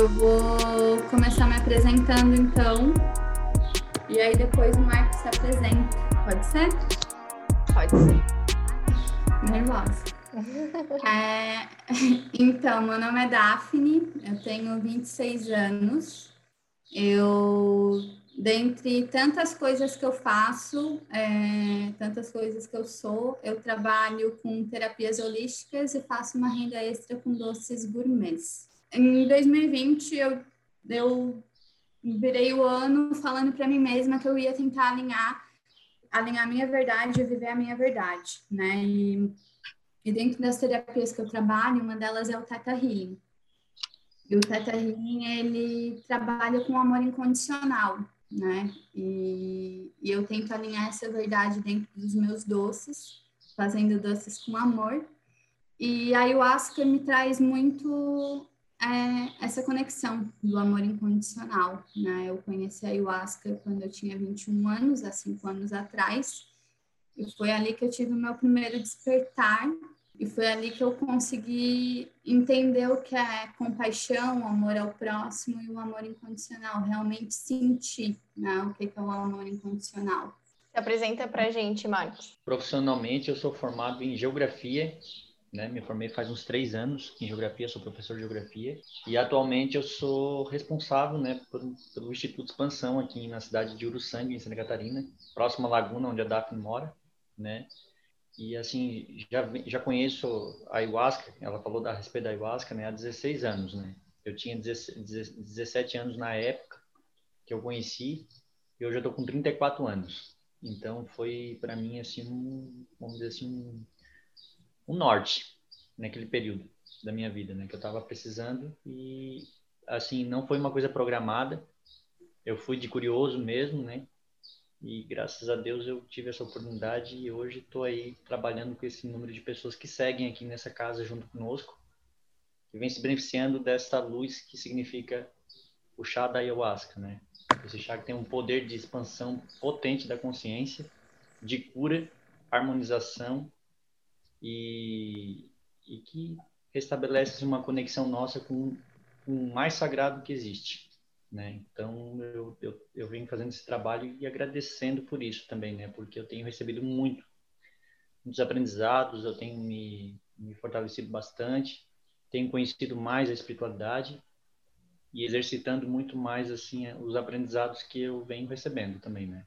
Eu vou começar me apresentando então. E aí depois o Marcos se apresenta. Pode ser? Pode ser. Nervosa. é, então, meu nome é Daphne, eu tenho 26 anos. Eu, dentre tantas coisas que eu faço, é, tantas coisas que eu sou, eu trabalho com terapias holísticas e faço uma renda extra com doces gourmets. Em 2020, eu, eu virei o ano falando para mim mesma que eu ia tentar alinhar alinhar a minha verdade e viver a minha verdade, né? E, e dentro das terapias que eu trabalho, uma delas é o Theta Healing. E o Theta Healing, ele trabalha com amor incondicional, né? E, e eu tento alinhar essa verdade dentro dos meus doces, fazendo doces com amor. E a ayahuasca me traz muito é essa conexão do amor incondicional, né? Eu conheci a ayahuasca quando eu tinha 21 anos, há cinco anos atrás, e foi ali que eu tive o meu primeiro despertar, e foi ali que eu consegui entender o que é compaixão, o amor ao próximo e o amor incondicional, realmente sentir, né? O que é o amor incondicional. Se apresenta pra gente, Marcos. Profissionalmente, eu sou formado em Geografia né? Me formei faz uns três anos em geografia, sou professor de geografia e atualmente eu sou responsável, né, por, pelo Instituto Expansão aqui na cidade de Uruçanga, em Santa Catarina, próxima à laguna onde a Daphne mora, né? E assim, já já conheço a ayahuasca, ela falou da, respeito da ayahuasca, né, há 16 anos, né? Eu tinha 17 anos na época que eu conheci e hoje eu tô com 34 anos. Então foi para mim assim, um, vamos dizer assim, um, um norte naquele período da minha vida, né? Que eu estava precisando e assim não foi uma coisa programada. Eu fui de curioso mesmo, né? E graças a Deus eu tive essa oportunidade e hoje estou aí trabalhando com esse número de pessoas que seguem aqui nessa casa junto conosco, que vem se beneficiando dessa luz que significa o chá da ayahuasca, né? Esse chá que tem um poder de expansão potente da consciência, de cura, harmonização e, e que restabelece uma conexão nossa com, com o mais sagrado que existe. Né? Então, eu, eu, eu venho fazendo esse trabalho e agradecendo por isso também, né? porque eu tenho recebido muito, muitos aprendizados, eu tenho me, me fortalecido bastante, tenho conhecido mais a espiritualidade e exercitando muito mais assim os aprendizados que eu venho recebendo também, né?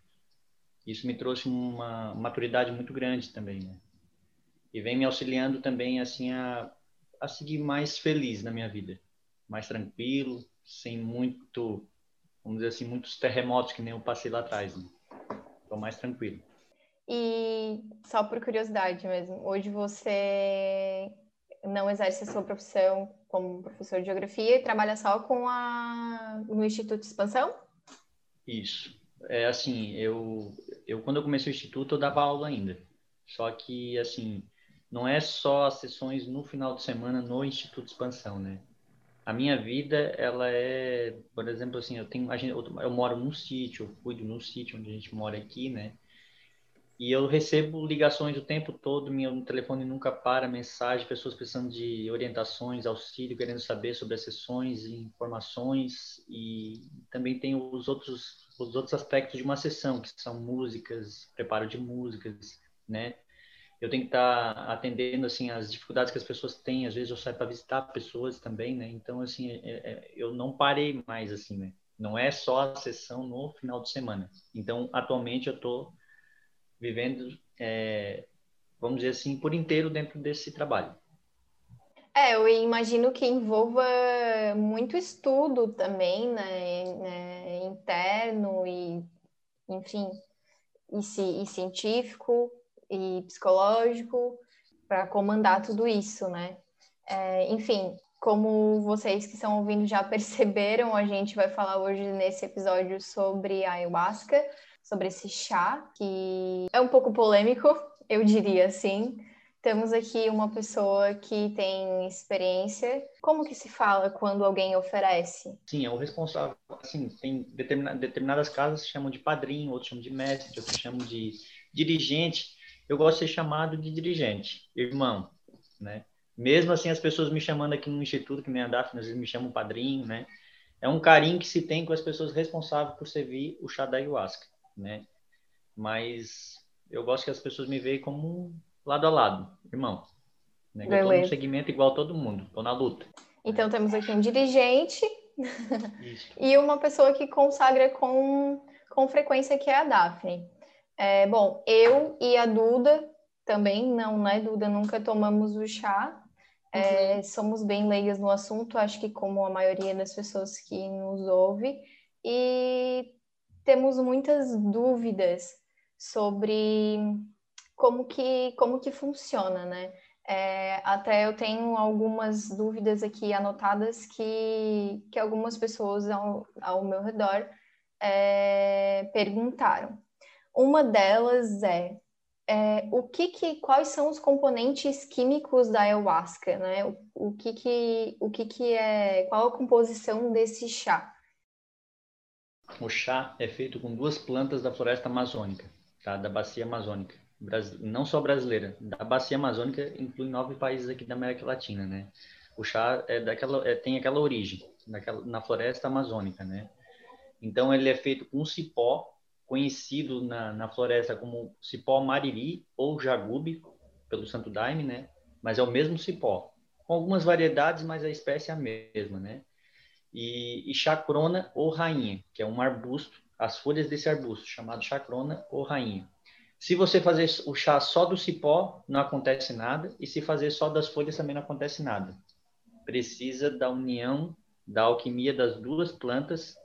Isso me trouxe uma maturidade muito grande também, né? E vem me auxiliando também assim a, a seguir mais feliz na minha vida, mais tranquilo, sem muito, vamos dizer assim, muitos terremotos que nem eu passei lá atrás. Né? Estou mais tranquilo. E só por curiosidade mesmo, hoje você não exerce a sua profissão como professor de geografia e trabalha só com a no Instituto de Expansão? Isso. É assim, eu eu quando eu comecei o instituto eu dava aula ainda. Só que assim, não é só as sessões no final de semana no Instituto Expansão, né? A minha vida, ela é, por exemplo, assim, eu tenho, gente, eu moro num sítio, eu cuido num sítio onde a gente mora aqui, né? E eu recebo ligações o tempo todo, meu telefone nunca para, mensagem, pessoas precisando de orientações, auxílio, querendo saber sobre as sessões, informações e também tem os outros os outros aspectos de uma sessão, que são músicas, preparo de músicas, né? Eu tenho que estar tá atendendo assim as dificuldades que as pessoas têm. Às vezes eu saio para visitar pessoas também né? Então assim é, é, eu não parei mais assim né? Não é só a sessão no final de semana. Então atualmente eu estou vivendo é, vamos dizer assim por inteiro dentro desse trabalho. É eu imagino que envolva muito estudo também né, né interno e enfim e, e científico e psicológico para comandar tudo isso, né? É, enfim, como vocês que estão ouvindo já perceberam, a gente vai falar hoje nesse episódio sobre a ayahuasca, sobre esse chá, que é um pouco polêmico, eu diria assim. Temos aqui uma pessoa que tem experiência. Como que se fala quando alguém oferece? Sim, é o responsável. Assim, tem determinadas, casas chamam de padrinho, outros chamam de mestre, outros chamam de dirigente eu gosto de ser chamado de dirigente, irmão, né? Mesmo assim, as pessoas me chamando aqui no instituto, que nem a Daphne, às vezes me chamam padrinho, né? é um carinho que se tem com as pessoas responsáveis por servir o chá da ayahuasca, né? Mas eu gosto que as pessoas me veem como lado a lado, irmão. Né? Eu tô num segmento igual todo mundo, tô na luta. Então temos aqui um dirigente e uma pessoa que consagra com, com frequência, que é a Daphne. É, bom, eu e a Duda também, não, né, Duda? Nunca tomamos o chá, é, uhum. somos bem leigas no assunto, acho que como a maioria das pessoas que nos ouve, e temos muitas dúvidas sobre como que, como que funciona, né? É, até eu tenho algumas dúvidas aqui anotadas que, que algumas pessoas ao, ao meu redor é, perguntaram. Uma delas é é, o que, que quais são os componentes químicos da ayahuasca, né? O, o, que, que, o que, que é, qual a composição desse chá? O chá é feito com duas plantas da floresta amazônica, tá? Da bacia amazônica, não só brasileira, da bacia amazônica inclui nove países aqui da América Latina, né? O chá é daquela, é, tem aquela origem, daquela, na floresta amazônica, né? Então ele é feito com cipó conhecido na, na floresta como cipó mariri ou jagube, pelo Santo Daime, né? Mas é o mesmo cipó, com algumas variedades, mas a espécie é a mesma, né? E, e chacrona ou rainha, que é um arbusto, as folhas desse arbusto, chamado chacrona ou rainha. Se você fazer o chá só do cipó, não acontece nada, e se fazer só das folhas também não acontece nada. Precisa da união da alquimia das duas plantas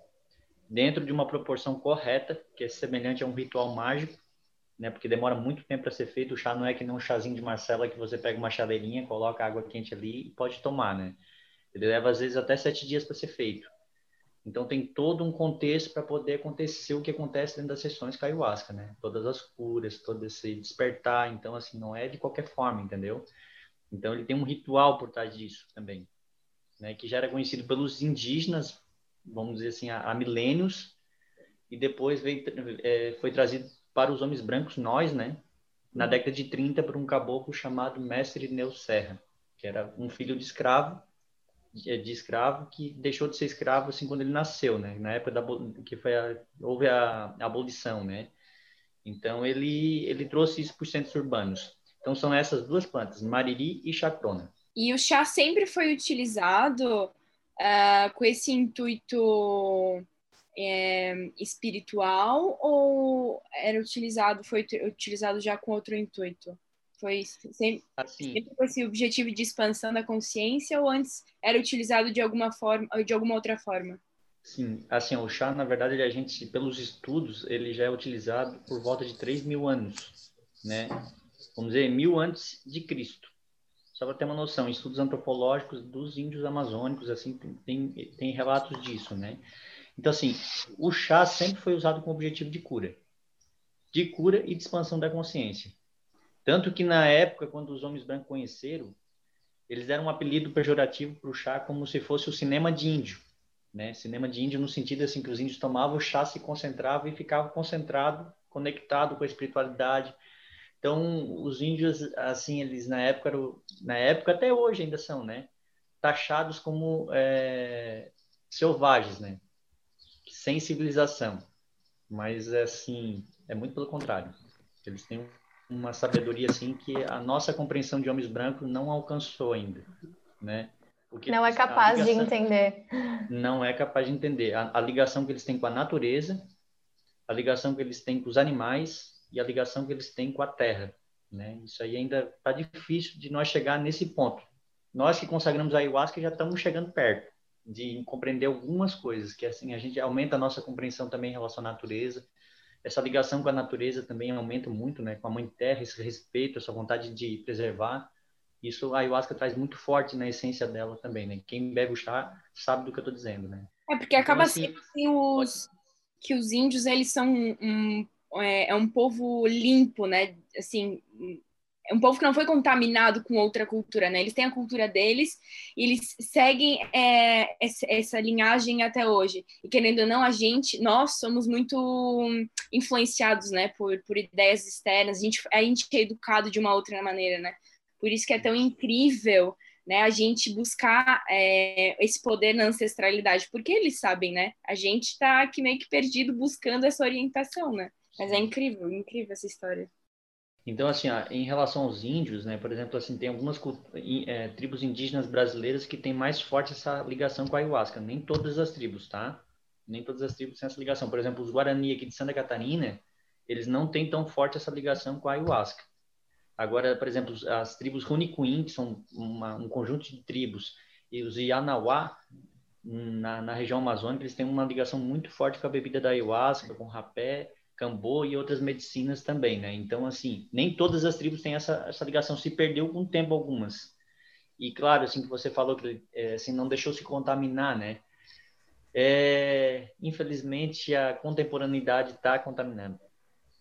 dentro de uma proporção correta, que é semelhante a um ritual mágico, né? Porque demora muito tempo para ser feito. O chá não é que nem um chazinho de Marcela que você pega uma chaleirinha, coloca água quente ali e pode tomar, né? Ele leva às vezes até sete dias para ser feito. Então tem todo um contexto para poder acontecer o que acontece dentro das sessões com ayahuasca, né? Todas as curas, todo esse despertar. Então assim não é de qualquer forma, entendeu? Então ele tem um ritual por trás disso também, né? Que já era conhecido pelos indígenas vamos dizer assim, há, há milênios, e depois veio, é, foi trazido para os homens brancos, nós, né? Na uhum. década de 30, por um caboclo chamado Mestre Neu Serra, que era um filho de escravo, de, de escravo, que deixou de ser escravo assim quando ele nasceu, né? Na época da que foi a, houve a, a abolição, né? Então ele ele trouxe isso para os centros urbanos. Então são essas duas plantas, mariri e chacrona. E o chá sempre foi utilizado uh, com esse intuito é, espiritual ou era utilizado, foi utilizado já com outro intuito? Foi sempre, assim, sempre com esse objetivo de expansão da consciência ou antes era utilizado de alguma forma, de alguma outra forma? Sim, assim, o chá, na verdade, a gente, pelos estudos, ele já é utilizado por volta de 3 mil anos, né? Vamos dizer, mil antes de Cristo. Só para ter uma noção, estudos antropológicos dos índios amazônicos, assim, tem, tem relatos disso, né? Então, assim, o chá sempre foi usado com o objetivo de cura. De cura e de expansão da consciência. Tanto que, na época, quando os homens brancos conheceram, eles deram um apelido pejorativo para o chá como se fosse o cinema de índio. Né? Cinema de índio no sentido assim que os índios tomavam o chá, se concentravam e ficavam concentrado, conectado com a espiritualidade, então, os índios, assim, eles na época, na época até hoje ainda são, né? Taxados como é, selvagens, né? Sem civilização. Mas, assim, é muito pelo contrário. Eles têm uma sabedoria, assim, que a nossa compreensão de homens brancos não alcançou ainda, né? Porque não é capaz ligação, de entender. Não é capaz de entender. A, a ligação que eles têm com a natureza, a ligação que eles têm com os animais, e a ligação que eles têm com a Terra. Né? Isso aí ainda está difícil de nós chegar nesse ponto. Nós que consagramos a ayahuasca já estamos chegando perto de compreender algumas coisas, que assim a gente aumenta a nossa compreensão também em relação à natureza. Essa ligação com a natureza também aumenta muito, né? Com a mãe terra, esse respeito, essa vontade de preservar. Isso a ayahuasca traz muito forte na essência dela também, né? Quem bebe o chá sabe do que eu estou dizendo, né? É porque então, acaba assim, sendo assim, os que os índios eles são um é, é um povo limpo, né? Assim, é um povo que não foi contaminado com outra cultura, né? Eles têm a cultura deles e eles seguem é, essa, essa, linhagem até hoje. E querendo ou não, a gente, nós somos muito influenciados, né? Por, por ideias externas. A gente, a gente é educado de uma outra maneira, né? Por isso que é tão incrível né, a gente buscar é, esse poder na ancestralidade, porque eles sabem, né? A gente está aqui meio que perdido buscando essa orientação, né? Mas é incrível, incrível essa história. Então, assim, ó, em relação aos índios, né, por exemplo, assim, tem algumas é, tribos indígenas brasileiras que têm mais forte essa ligação com a ayahuasca. Nem todas as tribos, tá? Nem todas as tribos têm essa ligação. Por exemplo, os Guarani aqui de Santa Catarina, eles não têm tão forte essa ligação com a ayahuasca. Agora, por exemplo, as tribos Runicuim, que são uma, um conjunto de tribos, e os Yanauá, na, na, região amazônica, eles têm uma ligação muito forte com a bebida da ayahuasca, com rapé, cambô e outras medicinas também, né? Então, assim, nem todas as tribos têm essa, essa ligação, se perdeu com o tempo algumas. E, claro, assim, que você falou que é, assim, não deixou se contaminar, né? É, infelizmente, a contemporaneidade está contaminando.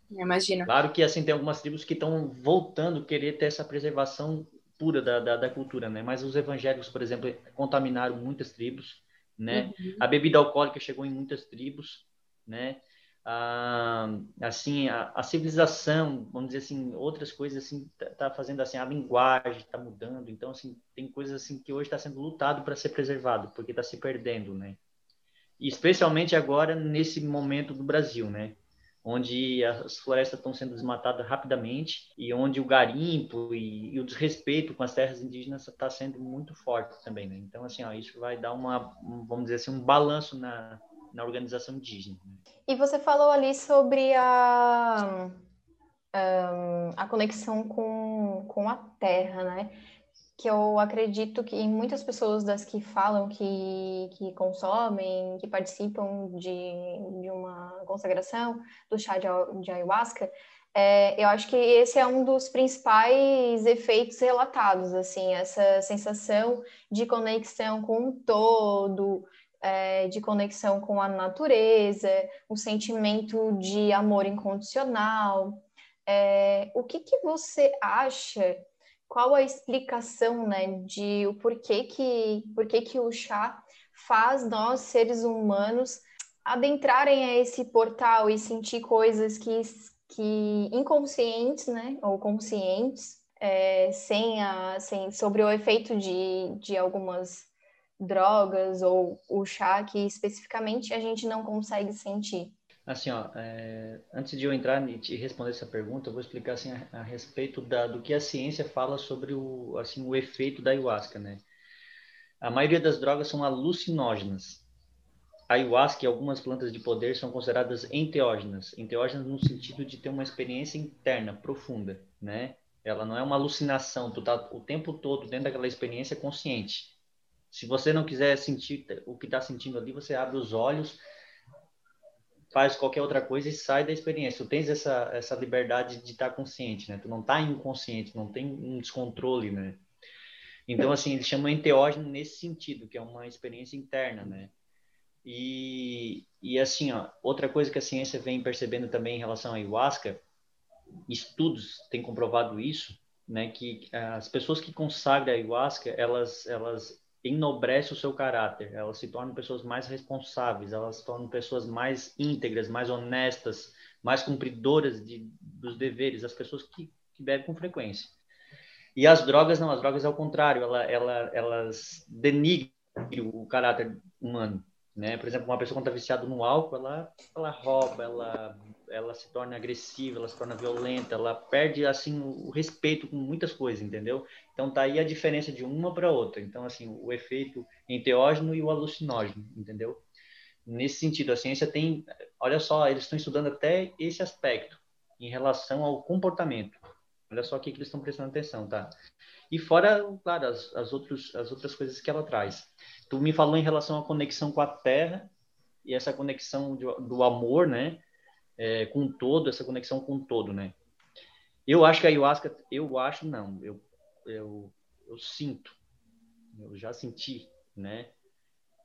Imagina. Claro que assim tem algumas tribos que estão voltando a querer ter essa preservação pura da, da, da, cultura, né? Mas os evangélicos, por exemplo, contaminaram muitas tribos, né? Uhum. A bebida alcoólica chegou em muitas tribos, né? Ah, assim, a, a, civilização, vamos dizer assim, outras coisas assim, tá, tá fazendo assim, a linguagem está mudando, então assim, tem coisas assim que hoje está sendo lutado para ser preservado, porque está se perdendo, né? E especialmente agora nesse momento do Brasil, né? onde as florestas estão sendo desmatadas rapidamente e onde o garimpo e, e o desrespeito com as terras indígenas está sendo muito forte também, né? Então, assim, ó, isso vai dar uma, vamos dizer assim, um balanço na, na organização indígena. Né? E você falou ali sobre a, a conexão com, com a terra, né? que eu acredito que muitas pessoas das que falam que, que consomem, que participam de, de uma consagração do chá de, de ayahuasca, é, eu acho que esse é um dos principais efeitos relatados, assim, essa sensação de conexão com o todo, é, de conexão com a natureza, o sentimento de amor incondicional. É, o que, que você acha qual a explicação, né, de o porquê que, porquê que o chá faz nós, seres humanos, adentrarem a esse portal e sentir coisas que, que inconscientes, né, ou conscientes, é, sem a, sem, sobre o efeito de, de algumas drogas ou o chá que especificamente a gente não consegue sentir. Assim, ó, é, antes de eu entrar e te responder essa pergunta, eu vou explicar assim a, a respeito da, do que a ciência fala sobre o, assim, o efeito da ayahuasca, né? A maioria das drogas são alucinógenas. A ayahuasca e algumas plantas de poder são consideradas enteógenas. Enteógenas no sentido de ter uma experiência interna, profunda, né? Ela não é uma alucinação, tu tá o tempo todo dentro daquela experiência consciente. Se você não quiser sentir o que está sentindo ali, você abre os olhos faz qualquer outra coisa e sai da experiência. Tu tens essa, essa liberdade de estar consciente, né? Tu não tá inconsciente, não tem um descontrole, né? Então, assim, eles chamam enteógeno nesse sentido, que é uma experiência interna, né? E, e assim, ó, outra coisa que a ciência vem percebendo também em relação à ayahuasca, estudos têm comprovado isso, né? Que as pessoas que consagram a ayahuasca, elas, elas enobrece o seu caráter, elas se tornam pessoas mais responsáveis, elas se tornam pessoas mais íntegras, mais honestas, mais cumpridoras de, dos deveres, as pessoas que, que bebem com frequência. E as drogas não, as drogas ao contrário, ela, ela, elas denigram o caráter humano. Né? Por exemplo, uma pessoa quando está viciada no álcool, ela, ela rouba, ela, ela se torna agressiva, ela se torna violenta, ela perde assim o respeito com muitas coisas, entendeu? Então tá aí a diferença de uma para outra. Então assim, o efeito enteógeno e o alucinógeno, entendeu? Nesse sentido, a ciência tem, olha só, eles estão estudando até esse aspecto em relação ao comportamento. Olha só o que, eles estão prestando atenção, tá? E fora, claro, as, as, outros, as outras coisas que ela traz. Tu me falou em relação à conexão com a Terra e essa conexão de, do amor, né? É, com todo, essa conexão com todo, né? Eu acho que a ayahuasca, eu acho não, eu, eu, eu sinto, eu já senti, né?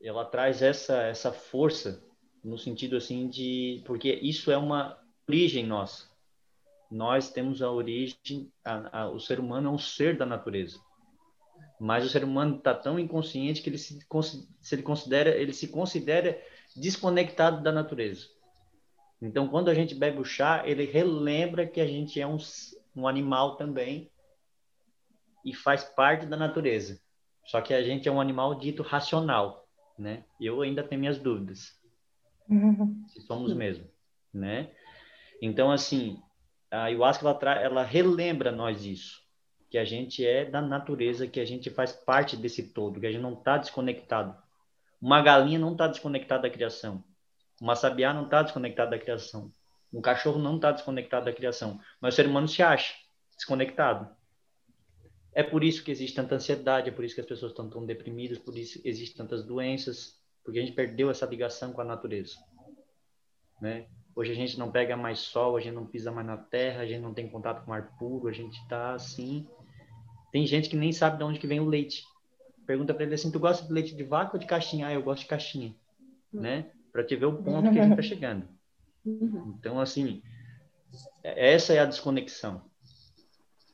Ela traz essa, essa força no sentido assim de, porque isso é uma origem nossa. Nós temos a origem, a, a, o ser humano é um ser da natureza mas o ser humano está tão inconsciente que ele se, se ele considera ele se considera desconectado da natureza. Então, quando a gente bebe o chá, ele relembra que a gente é um, um animal também e faz parte da natureza. Só que a gente é um animal dito racional, né? Eu ainda tenho minhas dúvidas. Se somos mesmo, né? Então, assim, a ayahuasca, ela, ela relembra nós isso. Que a gente é da natureza, que a gente faz parte desse todo, que a gente não está desconectado. Uma galinha não está desconectada da criação. Uma sabiá não está desconectada da criação. Um cachorro não está desconectado da criação. Mas o ser humano se acha desconectado. É por isso que existe tanta ansiedade, é por isso que as pessoas estão tão deprimidas, por isso existem tantas doenças, porque a gente perdeu essa ligação com a natureza. Né? Hoje a gente não pega mais sol, a gente não pisa mais na terra, a gente não tem contato com ar puro, a gente está assim. Tem gente que nem sabe de onde que vem o leite. Pergunta para ele assim: tu gosta de leite de vaca ou de caixinha? Ah, eu gosto de caixinha, né? Para te ver o ponto que a gente está chegando. Uhum. Então, assim, essa é a desconexão.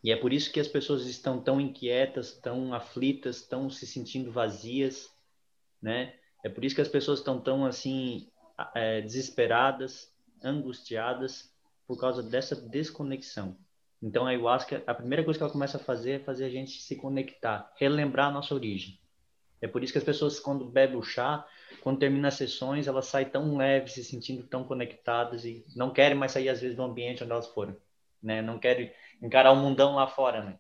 E é por isso que as pessoas estão tão inquietas, tão aflitas, tão se sentindo vazias, né? É por isso que as pessoas estão tão assim é, desesperadas, angustiadas por causa dessa desconexão. Então a ayahuasca, a primeira coisa que ela começa a fazer é fazer a gente se conectar, relembrar a nossa origem. É por isso que as pessoas quando bebem o chá, quando termina as sessões, elas saem tão leves, se sentindo tão conectadas e não querem mais sair às vezes do ambiente onde elas foram, né? Não querem encarar o mundão lá fora, né?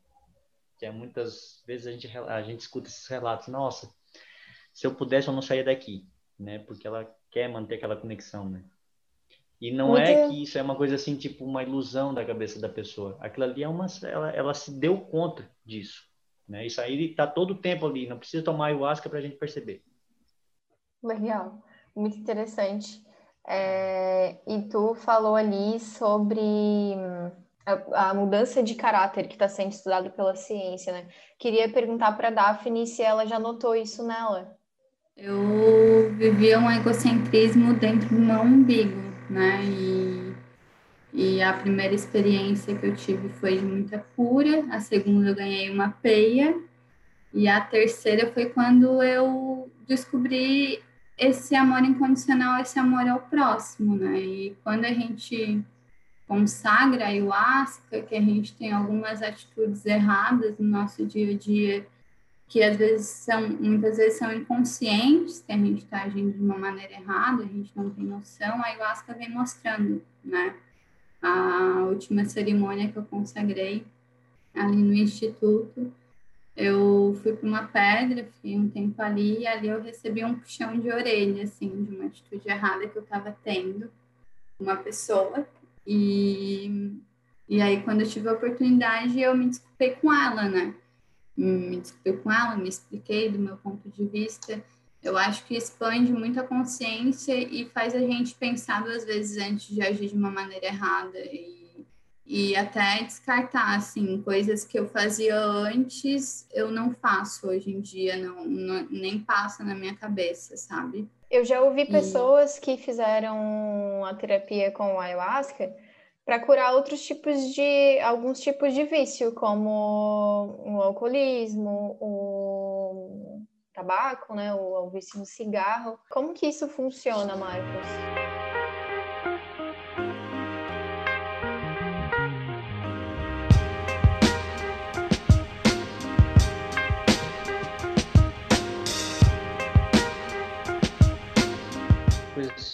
Que é muitas vezes a gente a gente escuta esses relatos, nossa, se eu pudesse eu não saía daqui, né? Porque ela quer manter aquela conexão, né? E não Muito... é que isso é uma coisa assim, tipo uma ilusão da cabeça da pessoa. Aquilo ali é uma ela, ela se deu conta disso, né? Isso aí está todo o tempo ali, não precisa tomar ayahuasca para a gente perceber. Legal, muito interessante. É, e tu falou ali sobre a, a mudança de caráter que está sendo estudado pela ciência, né? Queria perguntar para a Daphne se ela já notou isso nela. Eu vivia um egocentrismo dentro do meu umbigo, né? E, e a primeira experiência que eu tive foi de muita cura, a segunda eu ganhei uma peia, e a terceira foi quando eu descobri esse amor incondicional, esse amor ao próximo, né? E quando a gente consagra a ayahuasca, que a gente tem algumas atitudes erradas no nosso dia a dia que às vezes são, muitas vezes são inconscientes, que a gente está agindo de uma maneira errada, a gente não tem noção, a ayahuasca vem mostrando, né? A última cerimônia que eu consagrei ali no instituto, eu fui para uma pedra, fiquei um tempo ali, e ali eu recebi um puxão de orelha, assim, de uma atitude errada que eu estava tendo, uma pessoa, e, e aí quando eu tive a oportunidade, eu me desculpei com ela, né? me discutiu com ela, me expliquei do meu ponto de vista. Eu acho que expande muito a consciência e faz a gente pensar duas vezes antes de agir de uma maneira errada e, e até descartar, assim, coisas que eu fazia antes, eu não faço hoje em dia, não, não nem passa na minha cabeça, sabe? Eu já ouvi pessoas e... que fizeram a terapia com ayahuasca para curar outros tipos de alguns tipos de vício, como o alcoolismo, o tabaco, né, o, o vício no cigarro. Como que isso funciona, Marcos?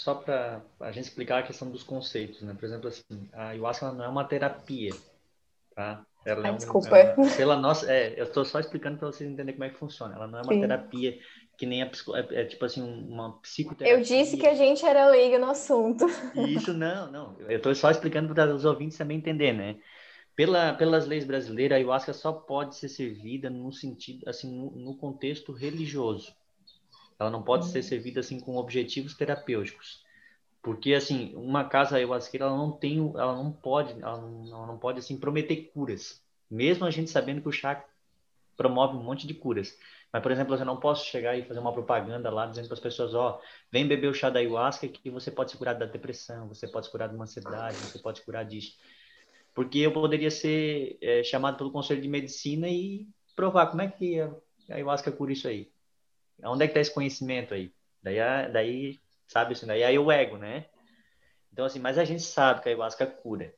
Só para a gente explicar a questão dos conceitos, né? Por exemplo, assim, a ayahuasca não é uma terapia, tá? Ela é um, Desculpa. É uma, pela nossa, é, eu estou só explicando para vocês entenderem como é que funciona. Ela não é uma Sim. terapia que nem a é, é, tipo assim uma psicoterapia. Eu disse que a gente era leiga no assunto. Isso não, não. Eu estou só explicando para os ouvintes também entender, né? Pela, pelas leis brasileiras, a ayahuasca só pode ser servida no sentido, assim, no, no contexto religioso. Ela não pode ser uhum. servida assim com objetivos terapêuticos. Porque assim, uma casa ayahuasqueira ela não tem, ela não pode, ela não, ela não pode assim prometer curas. Mesmo a gente sabendo que o chá promove um monte de curas. Mas, por exemplo, eu não posso chegar e fazer uma propaganda lá dizendo para as pessoas, ó, vem beber o chá da ayahuasca que você pode se curar da depressão, você pode se curar de uma ansiedade, você pode se curar disso. Porque eu poderia ser é, chamado pelo Conselho de Medicina e provar como é que a ayahuasca cura isso aí. Onde é que está esse conhecimento aí? Daí, daí sabe assim, daí aí o ego, né? Então, assim, mas a gente sabe que a ayahuasca cura.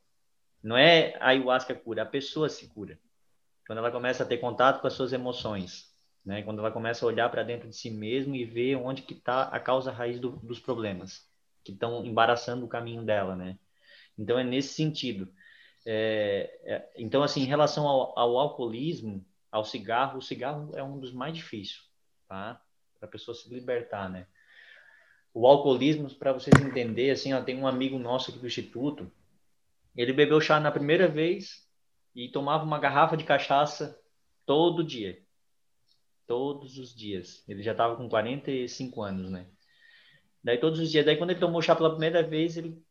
Não é a ayahuasca cura, a pessoa se cura. Quando ela começa a ter contato com as suas emoções, né? Quando ela começa a olhar para dentro de si mesmo e ver onde que está a causa raiz do, dos problemas que estão embaraçando o caminho dela, né? Então é nesse sentido. É, é, então assim, em relação ao, ao, alcoolismo, ao cigarro, o cigarro é um dos mais difíceis, tá? Para a pessoa se libertar, né? O alcoolismo, para vocês entenderem, assim, ó, tem um amigo nosso aqui do instituto, ele bebeu chá na primeira vez e tomava uma garrafa de cachaça todo dia todos os dias. Ele já estava com 45 anos, né? Daí todos os dias, daí quando ele tomou chá pela primeira vez, ele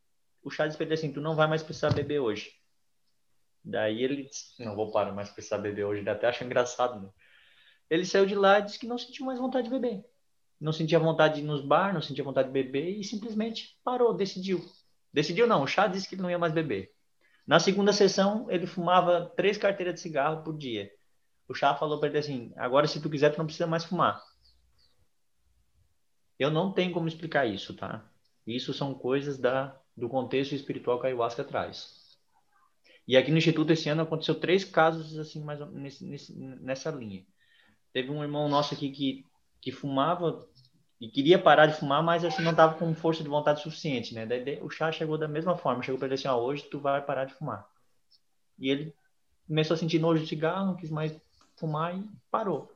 o chá disse para ele assim, tu não vai mais precisar beber hoje. Daí ele disse, não vou parar mais precisar beber hoje, ele até acha engraçado, né? Ele saiu de lá e disse que não sentiu mais vontade de beber. Não sentia vontade de ir nos bar, não sentia vontade de beber e simplesmente parou, decidiu. Decidiu não, o chá disse que ele não ia mais beber. Na segunda sessão, ele fumava três carteiras de cigarro por dia o chá falou para ele assim: agora, se tu quiser, tu não precisa mais fumar. Eu não tenho como explicar isso, tá? Isso são coisas da, do contexto espiritual que a ayahuasca traz. E aqui no Instituto, esse ano, aconteceu três casos assim, mais nesse, nessa linha. Teve um irmão nosso aqui que, que fumava e queria parar de fumar, mas assim, não estava com força de vontade suficiente, né? Daí o chá chegou da mesma forma, chegou para ele assim, hoje tu vai parar de fumar. E ele começou a sentir nojo de cigarro, não quis mais fumar e parou.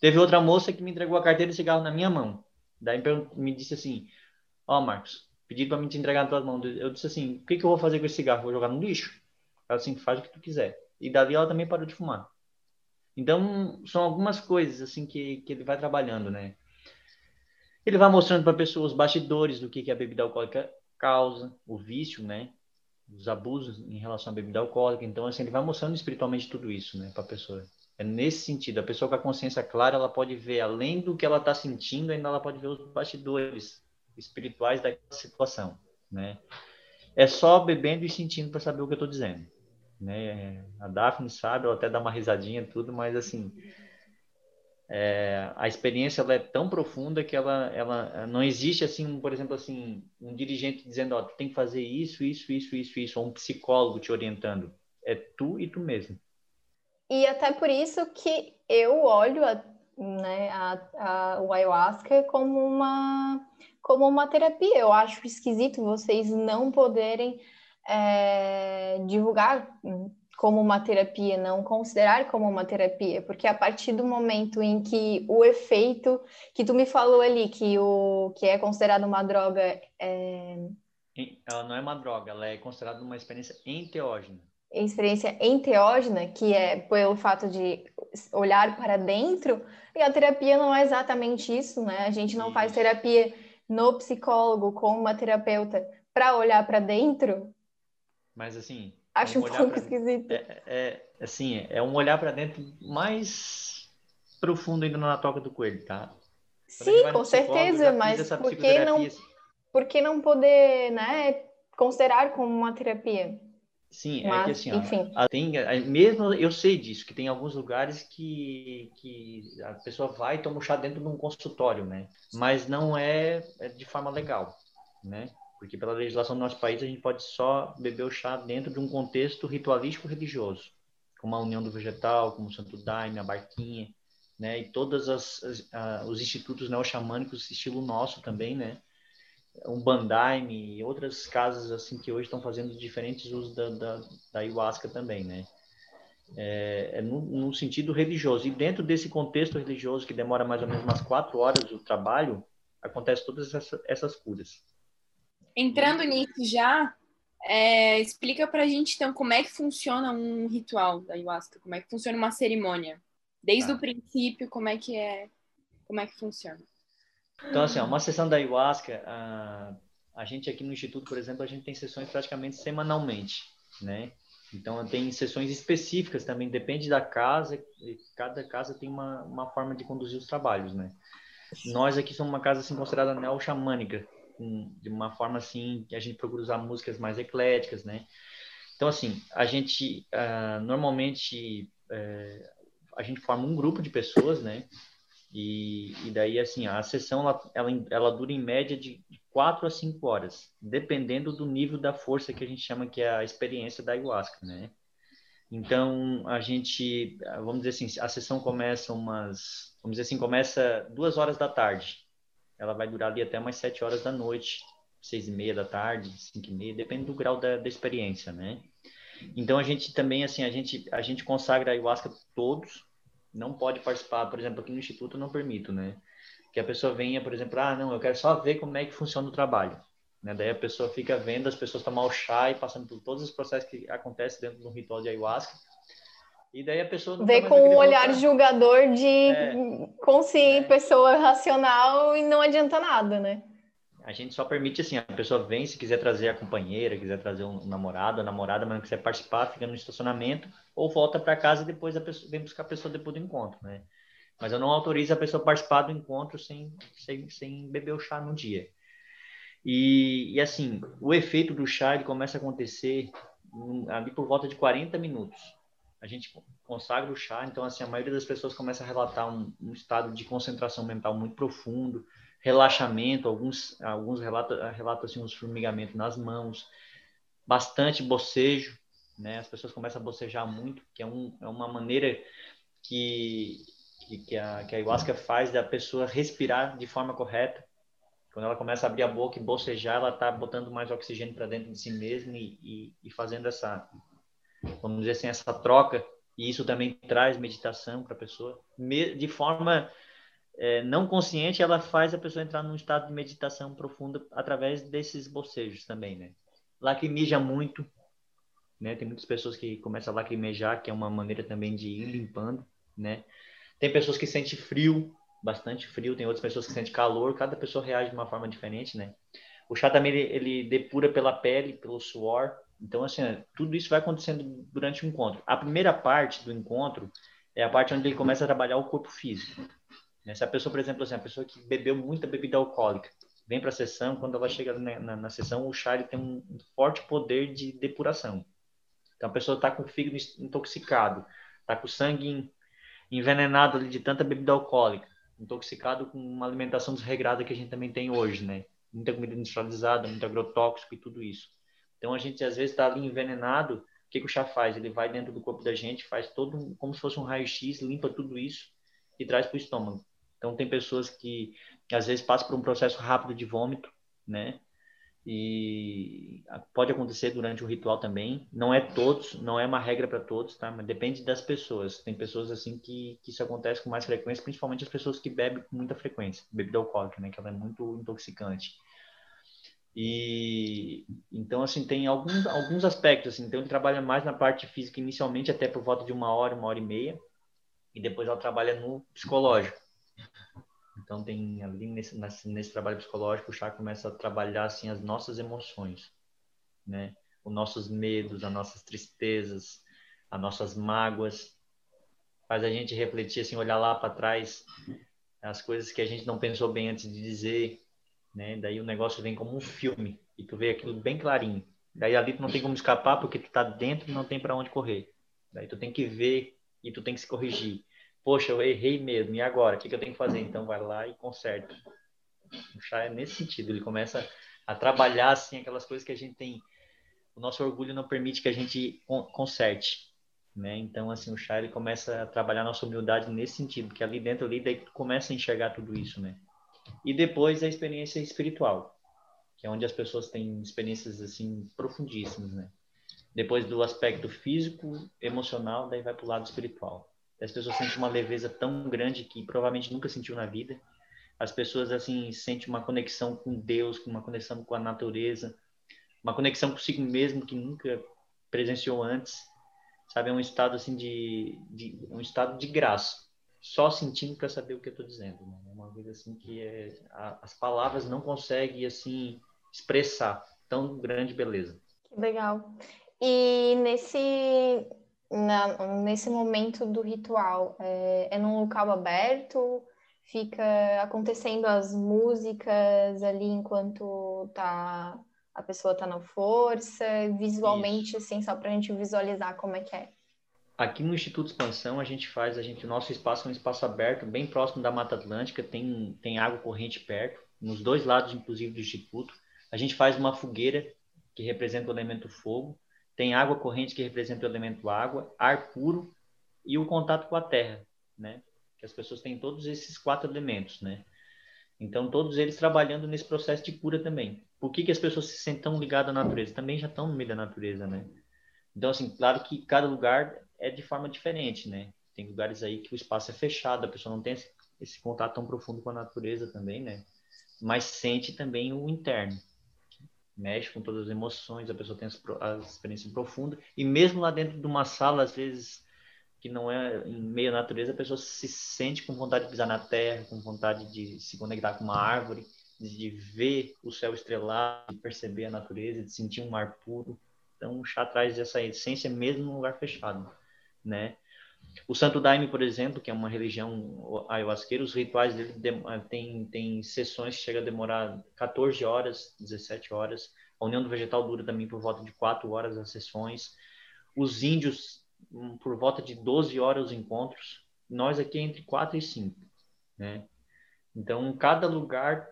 Teve outra moça que me entregou a carteira de cigarro na minha mão. Daí me disse assim: Ó, oh, Marcos, pedi para me te entregar nas tuas mãos. Eu disse assim: O que, que eu vou fazer com esse cigarro? Vou jogar no lixo? Ela assim: Faz o que tu quiser. E dali ela também parou de fumar. Então, são algumas coisas assim que, que ele vai trabalhando, né? Ele vai mostrando para pessoas os bastidores do que, que a bebida alcoólica causa, o vício, né? Os abusos em relação à bebida alcoólica. Então, assim, ele vai mostrando espiritualmente tudo isso, né, para a pessoa. É nesse sentido. A pessoa com a consciência clara, ela pode ver além do que ela está sentindo, ainda ela pode ver os bastidores espirituais da situação, né? É só bebendo e sentindo para saber o que eu estou dizendo, né? A Daphne sabe, ela até dá uma risadinha tudo, mas assim, é, a experiência ela é tão profunda que ela, ela não existe assim, por exemplo, assim, um dirigente dizendo, ó, tu tem que fazer isso, isso, isso, isso, isso, ou um psicólogo te orientando. É tu e tu mesmo. E até por isso que eu olho a, né, a, a, o ayahuasca como uma, como uma terapia. Eu acho esquisito vocês não poderem é, divulgar como uma terapia, não considerar como uma terapia, porque a partir do momento em que o efeito que tu me falou ali, que o que é considerado uma droga, é... ela não é uma droga, ela é considerada uma experiência enteógena experiência enteógena, que é pelo fato de olhar para dentro, e a terapia não é exatamente isso, né? A gente não faz terapia no psicólogo com uma terapeuta para olhar para dentro. Mas assim, acho um, um pouco pra... esquisito. É, é, assim, é um olhar para dentro mais profundo ainda na toca do coelho, tá? Sim, com certeza, mas por que não por que não poder, né, considerar como uma terapia? Sim, Mas, é que assim, ó, tem, mesmo eu sei disso, que tem alguns lugares que, que a pessoa vai e toma o chá dentro de um consultório, né? Mas não é, é de forma legal, né? Porque pela legislação do nosso país a gente pode só beber o chá dentro de um contexto ritualístico religioso, como a união do vegetal, como o Santo Daime, a barquinha, né? E todos as, as, os institutos neo-xamânicos, estilo nosso também, né? um Bandaime e outras casas assim que hoje estão fazendo diferentes usos da, da, da ayahuasca também, né? É, é no, sentido religioso. E dentro desse contexto religioso, que demora mais ou menos umas quatro horas o trabalho, acontece todas essas, essas curas. Entrando nisso já, é, explica pra gente então como é que funciona um ritual da ayahuasca, como é que funciona uma cerimônia. Desde tá. o princípio, como é que é, como é que funciona. Então, assim, uma sessão da ayahuasca, a, a gente aqui no Instituto, por exemplo, a gente tem sessões praticamente semanalmente, né? Então, tem sessões específicas também, depende da casa, cada casa tem uma, uma forma de conduzir os trabalhos, né? Nós aqui somos uma casa, assim, considerada neo-xamânica, de uma forma, assim, que a gente procura usar músicas mais ecléticas, né? Então, assim, a gente, uh, normalmente, uh, a gente forma um grupo de pessoas, né? E, e daí, assim, a sessão, ela, ela, ela dura em média de 4 a 5 horas, dependendo do nível da força que a gente chama que é a experiência da ayahuasca, né? Então, a gente, vamos dizer assim, a sessão começa umas, vamos dizer assim, começa duas horas da tarde. Ela vai durar ali até umas sete horas da noite, seis e meia da tarde, cinco e meia, depende do grau da, da experiência, né? Então, a gente também, assim, a gente, a gente consagra a ayahuasca todos, não pode participar, por exemplo, aqui no Instituto eu não permito, né? Que a pessoa venha, por exemplo, ah, não, eu quero só ver como é que funciona o trabalho. Né? Daí a pessoa fica vendo as pessoas tomar o chá e passando por todos os processos que acontecem dentro de um ritual de ayahuasca. E daí a pessoa vê com um olhar voltar. julgador de é, consciência, é. pessoa racional e não adianta nada, né? A gente só permite assim, a pessoa vem se quiser trazer a companheira, quiser trazer um namorado, a namorada, mas não quiser participar, fica no estacionamento ou volta para casa e depois a pessoa vem buscar a pessoa depois do encontro, né? Mas eu não autorizo a pessoa participar do encontro sem, sem, sem beber o chá no dia. E, e, assim, o efeito do chá ele começa a acontecer ali por volta de 40 minutos. A gente consagra o chá, então assim, a maioria das pessoas começa a relatar um, um estado de concentração mental muito profundo, relaxamento, alguns alguns relatam, relatam assim, uns formigamentos nas mãos, bastante bocejo, né? As pessoas começam a bocejar muito, que é, um, é uma maneira que, que, que, a, que a ayahuasca faz da pessoa respirar de forma correta quando ela começa a abrir a boca e bocejar, ela está botando mais oxigênio para dentro de si mesma e, e, e, fazendo essa, vamos dizer assim, essa troca. E isso também traz meditação para a pessoa. De forma é, não consciente, ela faz a pessoa entrar num estado de meditação profunda através desses bocejos também, né? Lacrimeja muito, né? Tem muitas pessoas que começam a lacrimejar, que é uma maneira também de ir limpando, né? Tem pessoas que sentem frio, bastante frio, tem outras pessoas que sentem calor, cada pessoa reage de uma forma diferente, né? O chá também ele, ele depura pela pele, pelo suor. Então, assim, tudo isso vai acontecendo durante o encontro. A primeira parte do encontro é a parte onde ele começa a trabalhar o corpo físico. Né? Se a pessoa, por exemplo, assim, a pessoa que bebeu muita bebida alcoólica, vem para a sessão, quando ela chega na, na, na, sessão, o chá tem um forte poder de depuração. Então, a pessoa está com o fígado intoxicado, está com o sangue envenenado ali de tanta bebida alcoólica intoxicado com uma alimentação desregrada que a gente também tem hoje, né? Muita comida industrializada, muito agrotóxico e tudo isso. Então a gente às vezes está ali envenenado. O que, que o chá faz? Ele vai dentro do corpo da gente, faz todo como se fosse um raio-x, limpa tudo isso e traz para o estômago. Então tem pessoas que às vezes passam por um processo rápido de vômito, né? e pode acontecer durante o ritual também. Não é todos, não é uma regra para todos, tá? Mas depende das pessoas. Tem pessoas assim que, que isso acontece com mais frequência, principalmente as pessoas que bebem com muita frequência, bebida alcoólica, né? Que ela é muito intoxicante. E então assim tem alguns alguns aspectos. Assim, então ele trabalha mais na parte física inicialmente até por volta de uma hora, uma hora e meia, e depois ela trabalha no psicológico. Então tem ali nesse, nesse, trabalho psicológico o chá começa a trabalhar assim as nossas emoções, né? Os nossos medos, as nossas tristezas, as nossas mágoas, faz a gente refletir assim, olhar lá para trás as coisas que a gente não pensou bem antes de dizer, né? Daí o negócio vem como um filme e tu vê aquilo bem clarinho. Daí ali tu não tem como escapar porque tu tá dentro e não tem para onde correr. Daí tu tem que ver e tu tem que se corrigir poxa, eu errei mesmo, e agora? O que, que eu tenho que fazer? Então vai lá e conserta. O chá é nesse sentido, ele começa a trabalhar assim aquelas coisas que a gente tem. O nosso orgulho não permite que a gente conserte, né? Então assim o chá ele começa a trabalhar a nossa humildade nesse sentido, que ali dentro ali daí começa a enxergar tudo isso, né? E depois a experiência espiritual, que é onde as pessoas têm experiências assim profundíssimas, né? Depois do aspecto físico, emocional, daí vai para o lado espiritual. As pessoas sentem uma leveza tão grande que provavelmente nunca sentiu na vida. As pessoas assim sentem uma conexão com Deus, uma conexão com a natureza, uma conexão consigo mesmo que nunca presenciou antes. Sabe, é um estado assim de, de um estado de graça, só sentindo para saber o que eu estou dizendo. Né? É uma coisa assim que é, a, as palavras não conseguem assim expressar tão grande beleza. Que legal. E nesse na, nesse momento do ritual? É, é num local aberto? Fica acontecendo as músicas ali enquanto tá, a pessoa tá na força, visualmente, Isso. assim, só para a gente visualizar como é que é. Aqui no Instituto Expansão a gente faz, a gente, o nosso espaço é um espaço aberto, bem próximo da Mata Atlântica, tem, tem água corrente perto, nos dois lados, inclusive, do Instituto. A gente faz uma fogueira que representa o elemento fogo, tem água corrente que representa o elemento água, ar puro e o contato com a terra, né? Que as pessoas têm todos esses quatro elementos, né? Então, todos eles trabalhando nesse processo de cura também. Por que, que as pessoas se sentem tão ligadas à natureza? Também já estão no meio da natureza, né? Então, assim, claro que cada lugar é de forma diferente, né? Tem lugares aí que o espaço é fechado, a pessoa não tem esse, esse contato tão profundo com a natureza também, né? Mas sente também o interno mexe com todas as emoções, a pessoa tem a experiência profunda, e mesmo lá dentro de uma sala, às vezes, que não é em meio à natureza, a pessoa se sente com vontade de pisar na terra, com vontade de se conectar com uma árvore, de ver o céu estrelado, de perceber a natureza, de sentir um ar puro. Então, o chá traz essa essência mesmo num lugar fechado, né? O Santo Daime, por exemplo, que é uma religião ayahuasqueira, os rituais dele tem, tem sessões que chegam a demorar 14 horas, 17 horas. A união do vegetal dura também por volta de 4 horas as sessões. Os índios, hum, por volta de 12 horas os encontros. Nós aqui é entre 4 e 5, né? Então, cada lugar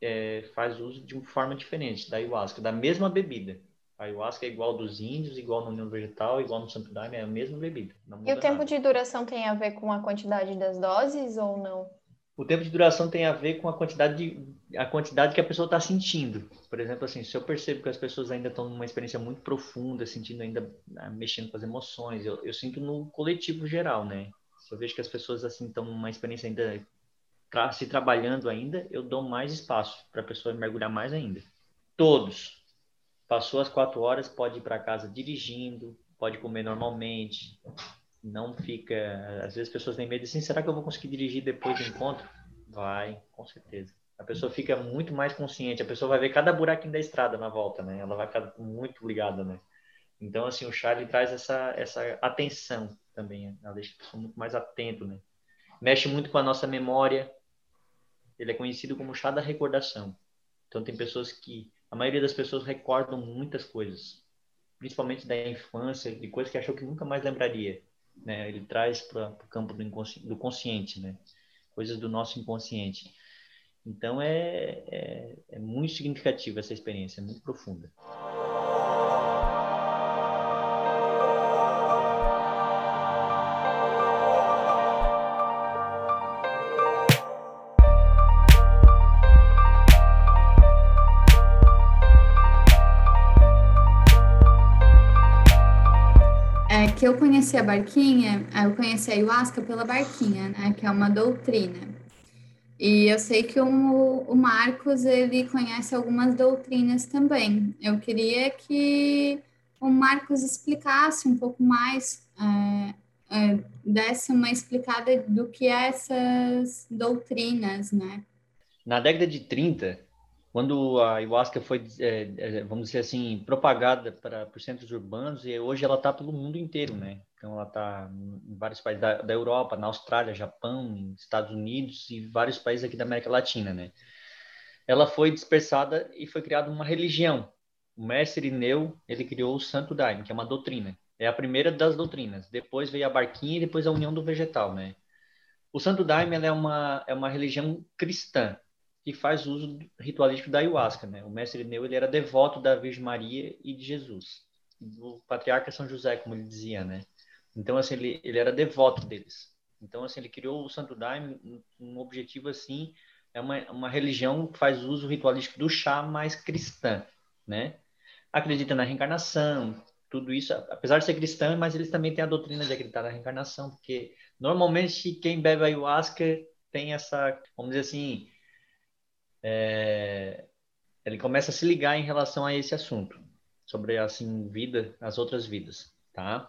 é, faz uso de uma forma diferente da ayahuasca, da mesma bebida. A ayahuasca é igual dos índios, igual no união vegetal, igual no santo daime, é a mesma bebida. E o tempo nada. de duração tem a ver com a quantidade das doses ou não? O tempo de duração tem a ver com a quantidade, de, a quantidade que a pessoa está sentindo. Por exemplo, assim, se eu percebo que as pessoas ainda estão numa experiência muito profunda, sentindo ainda, ah, mexendo com as emoções, eu, eu sinto no coletivo geral, né? Se eu vejo que as pessoas assim estão numa experiência ainda se trabalhando ainda, eu dou mais espaço para a pessoa mergulhar mais ainda. Todos, Passou as quatro horas, pode ir para casa dirigindo, pode comer normalmente, não fica. Às vezes as pessoas têm medo assim: será que eu vou conseguir dirigir depois do encontro? Vai, com certeza. A pessoa fica muito mais consciente, a pessoa vai ver cada buraquinho da estrada na volta, né? Ela vai ficar muito ligada, né? Então, assim, o chá ele traz essa, essa atenção também, né? ela deixa a pessoa muito mais atento, né? Mexe muito com a nossa memória. Ele é conhecido como chá da recordação. Então, tem pessoas que a maioria das pessoas recordam muitas coisas, principalmente da infância, de coisas que achou que nunca mais lembraria. Né? Ele traz para o campo do, inconsci do consciente, né? coisas do nosso inconsciente. Então é, é, é muito significativa essa experiência, é muito profunda. Que eu conheci a barquinha, eu conheci a ayahuasca pela barquinha, né? Que é uma doutrina. E eu sei que o, o Marcos, ele conhece algumas doutrinas também. Eu queria que o Marcos explicasse um pouco mais, é, é, desse uma explicada do que é essas doutrinas, né? Na década de 30, quando a ayahuasca foi, é, é, vamos dizer assim, propagada para os centros urbanos, e hoje ela está pelo mundo inteiro, né? Então, ela está em vários países da, da, Europa, na Austrália, Japão, Estados Unidos e vários países aqui da América Latina, né? Ela foi dispersada e foi criada uma religião. O mestre Irineu, ele criou o Santo Daime, que é uma doutrina. É a primeira das doutrinas. Depois veio a Barquinha e depois a União do Vegetal, né? O Santo Daime é uma, é uma religião cristã que faz uso ritualístico da ayahuasca, né? O mestre Neu ele era devoto da Virgem Maria e de Jesus, do patriarca São José, como ele dizia, né? Então assim ele, ele era devoto deles. Então assim ele criou o Santo Daime um objetivo assim é uma, uma religião que faz uso ritualístico do chá mais cristã, né? Acredita na reencarnação, tudo isso, apesar de ser cristã, mas eles também têm a doutrina de acreditar na reencarnação, porque normalmente quem bebe ayahuasca tem essa, vamos dizer assim, é, ele começa a se ligar em relação a esse assunto, sobre assim vida, as outras vidas, tá?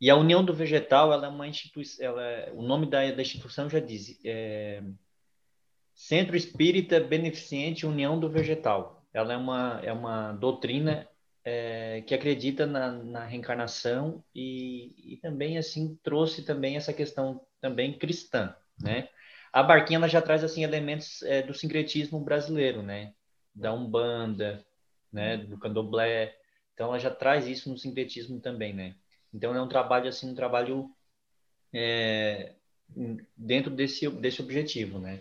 E a União do Vegetal, ela é uma instituição, ela é, o nome da, da instituição já diz, é, Centro Espírita Beneficente União do Vegetal. Ela é uma, é uma doutrina é, que acredita na, na reencarnação e, e, também assim trouxe também essa questão também cristã, né? A barquinha ela já traz assim elementos é, do sincretismo brasileiro, né? Da umbanda, né? Do candomblé. Então ela já traz isso no sincretismo também, né? Então é um trabalho assim, um trabalho é, dentro desse desse objetivo, né?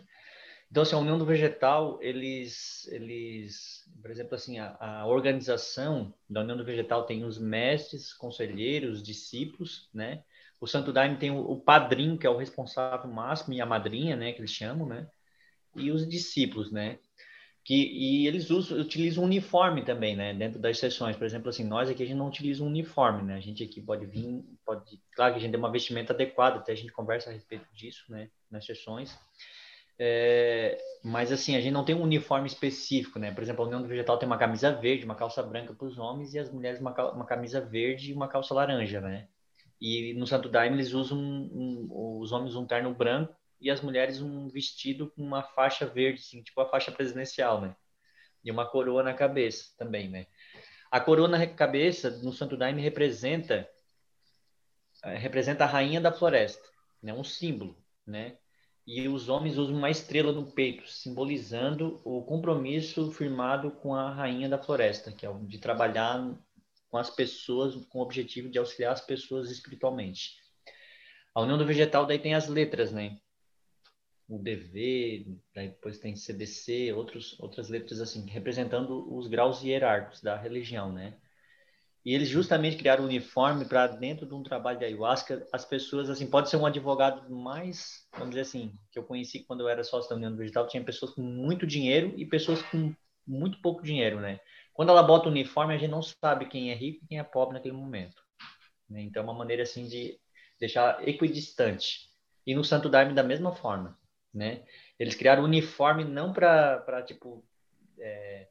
Então, assim, a União do Vegetal, eles, eles por exemplo, assim, a, a, organização da União do Vegetal tem os mestres, conselheiros, discípulos, né? O Santo Daime tem o, o padrinho, que é o responsável máximo, e a madrinha, né, que eles chamam, né? E os discípulos, né? Que, e eles usam, utilizam uniforme também, né? Dentro das sessões. Por exemplo, assim, nós aqui a gente não utiliza um uniforme, né? A gente aqui pode vir, pode... Claro que a gente tem uma vestimenta adequada, até a gente conversa a respeito disso, né? Nas sessões. É, mas assim, a gente não tem um uniforme específico, né? Por exemplo, a União do Vegetal tem uma camisa verde, uma calça branca para os homens e as mulheres uma, uma, camisa verde e uma calça laranja, né? E no Santo Daime eles usam um, um, os homens um terno branco e as mulheres um vestido com uma faixa verde, assim, tipo a faixa presidencial, né? E uma coroa na cabeça também, né? A coroa na cabeça no Santo Daime representa eh, representa a rainha da floresta, né? Um símbolo, né? e os homens usam uma estrela no peito, simbolizando o compromisso firmado com a rainha da floresta, que é o de trabalhar com as pessoas com o objetivo de auxiliar as pessoas espiritualmente. A união do vegetal daí tem as letras, né? O DV, depois tem CDC, outros, outras letras assim, representando os graus hierárquicos da religião, né? E eles justamente criaram o um uniforme para dentro de um trabalho de ayahuasca, as pessoas, assim, pode ser um advogado mais, vamos dizer assim, que eu conheci quando eu era sócio da União Vegetal, tinha pessoas com muito dinheiro e pessoas com muito pouco dinheiro, né? Quando ela bota o uniforme, a gente não sabe quem é rico e quem é pobre naquele momento. Né? Então, é uma maneira, assim, de deixar equidistante. E no Santo Daime, da mesma forma, né? Eles criaram o uniforme não para, tipo, é,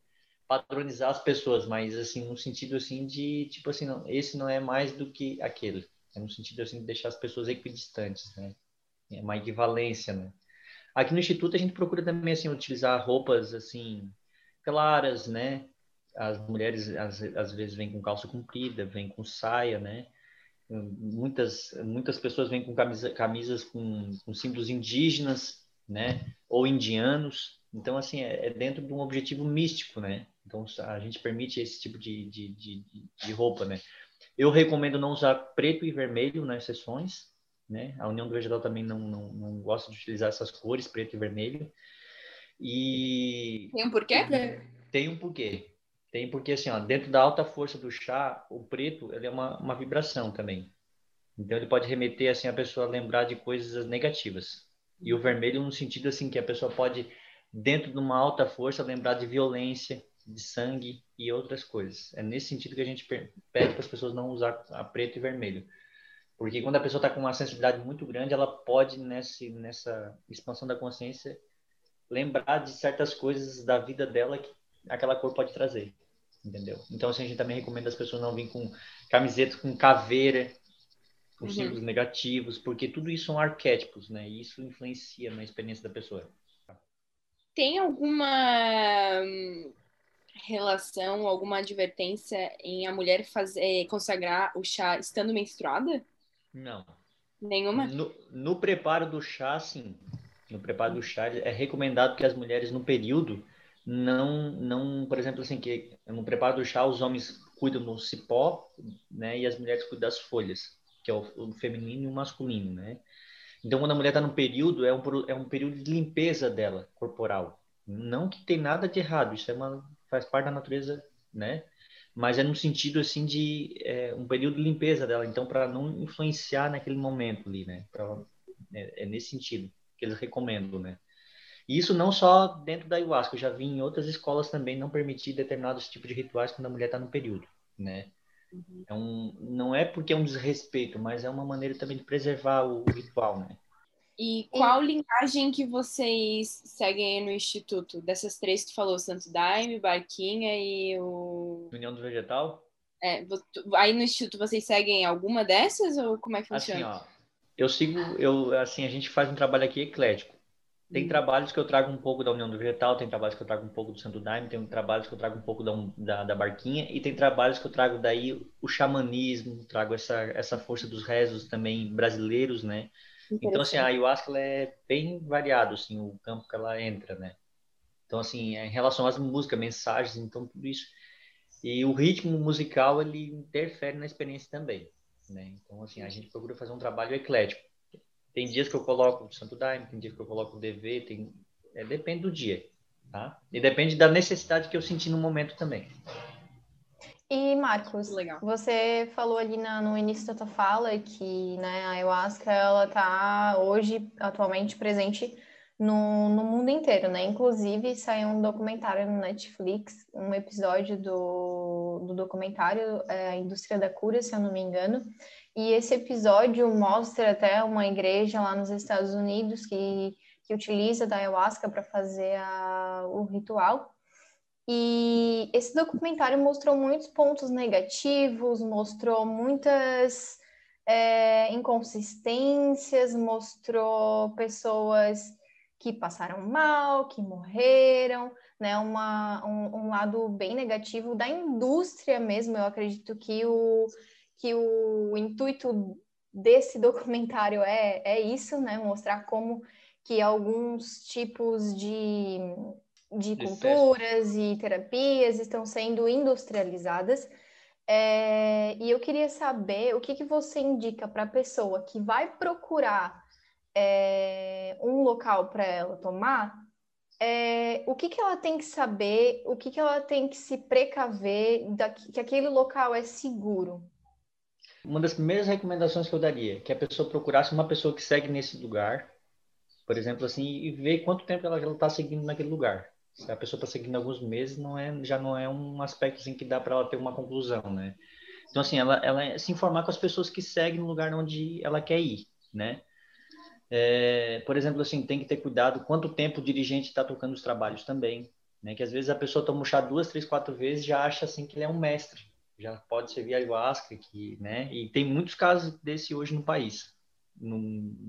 padronizar as pessoas, mas assim, no sentido assim de, tipo assim, não, esse não é mais do que aquele. É no sentido assim de deixar as pessoas equidistantes, né? É uma equivalência, né? Aqui no instituto a gente procura também assim utilizar roupas assim claras, né? As mulheres às, às vezes vêm com calça comprida, vêm com saia, né? Muitas muitas pessoas vêm com camisa, camisas com, com símbolos indígenas, né? Ou indianos. Então assim é, é dentro de um objetivo místico, né? Então, a gente permite esse tipo de, de, de, de roupa, né? Eu recomendo não usar preto e vermelho nas sessões, né? A União do Vegetal também não, não, não gosta de utilizar essas cores, preto e vermelho. E... Tem um porquê? Tem um porquê. Tem porque, assim, ó, dentro da alta força do chá, o preto, ele é uma, uma vibração também. Então, ele pode remeter, assim, a pessoa a lembrar de coisas negativas. E o vermelho no sentido, assim, que a pessoa pode, dentro de uma alta força, lembrar de violência, de sangue e outras coisas. É nesse sentido que a gente pede para as pessoas não usar a preto e vermelho. Porque quando a pessoa está com uma sensibilidade muito grande, ela pode, nesse, nessa expansão da consciência, lembrar de certas coisas da vida dela que aquela cor pode trazer. Entendeu? Então, assim, a gente também recomenda as pessoas não virem com camisetas com caveira, com uhum. símbolos negativos, porque tudo isso são arquétipos, né? E isso influencia na experiência da pessoa. Tem alguma relação, alguma advertência em a mulher fazer consagrar o chá estando menstruada? Não. Nenhuma? No, no preparo do chá, sim. No preparo do chá é recomendado que as mulheres no período não, não, por exemplo, assim que no preparo do chá os homens cuidam do cipó, né, e as mulheres cuidam das folhas, que é o, o feminino e o masculino, né? Então, quando a mulher está no período, é um, é um período de limpeza dela, corporal. Não que tem nada de errado, isso é uma faz parte da natureza, né? Mas é no sentido assim de é, um período de limpeza dela, então para não influenciar naquele momento ali, né? Pra, é, é, nesse sentido que eles recomendam, né? E isso não só dentro da ayahuasca, eu já vi em outras escolas também não permitir determinados tipos de rituais quando a mulher está no período, né? Uhum. É um, não é porque é um desrespeito, mas é uma maneira também de preservar o ritual, né? E qual e... linhagem que vocês seguem no Instituto? Dessas três que tu falou, Santo Daime, Barquinha e o... União do Vegetal? É, aí no Instituto vocês seguem alguma dessas ou como é que assim, funciona? Assim, ó, eu sigo, eu, assim, a gente faz um trabalho aqui eclético. Tem hum. trabalhos que eu trago um pouco da União do Vegetal, tem trabalhos que eu trago um pouco do Santo Daime, tem trabalhos que eu trago um pouco da, da, da Barquinha e tem trabalhos que eu trago daí o xamanismo, trago essa, essa força dos rezos também brasileiros, né? Então, assim, a ayahuasca é bem variado, assim, o campo que ela entra, né? Então, assim, é em relação às músicas, mensagens, então tudo isso. E o ritmo musical, ele interfere na experiência também, né? Então, assim, a gente procura fazer um trabalho eclético. Tem dias que eu coloco o Santo Daime, tem dias que eu coloco o DV, tem É, depende do dia, tá? E depende da necessidade que eu senti no momento também. E Marcos, Legal. você falou ali na, no início da tua fala que né, a ayahuasca ela está hoje atualmente presente no, no mundo inteiro, né? Inclusive saiu um documentário no Netflix, um episódio do, do documentário é, A Indústria da Cura, se eu não me engano. E esse episódio mostra até uma igreja lá nos Estados Unidos que, que utiliza da ayahuasca para fazer a, o ritual. E esse documentário mostrou muitos pontos negativos, mostrou muitas é, inconsistências, mostrou pessoas que passaram mal, que morreram, né? Uma, um, um, lado bem negativo da indústria mesmo. Eu acredito que o, que o intuito desse documentário é, é isso, né? Mostrar como que alguns tipos de de culturas e terapias estão sendo industrializadas. É, e eu queria saber o que, que você indica para a pessoa que vai procurar é, um local para ela tomar, é, o que, que ela tem que saber, o que, que ela tem que se precaver da, que aquele local é seguro? Uma das primeiras recomendações que eu daria é que a pessoa procurasse uma pessoa que segue nesse lugar, por exemplo, assim, e ver quanto tempo ela está seguindo naquele lugar se a pessoa está seguindo alguns meses, não é, já não é um aspecto assim, que dá para ela ter uma conclusão, né? Então, assim, ela, ela se informar com as pessoas que seguem no lugar onde ela quer ir, né? É, por exemplo, assim, tem que ter cuidado quanto tempo o dirigente está tocando os trabalhos também, né? Que às vezes a pessoa toma chá duas, três, quatro vezes já acha assim que ele é um mestre, já pode servir ayahuasca, que, né? E tem muitos casos desse hoje no país,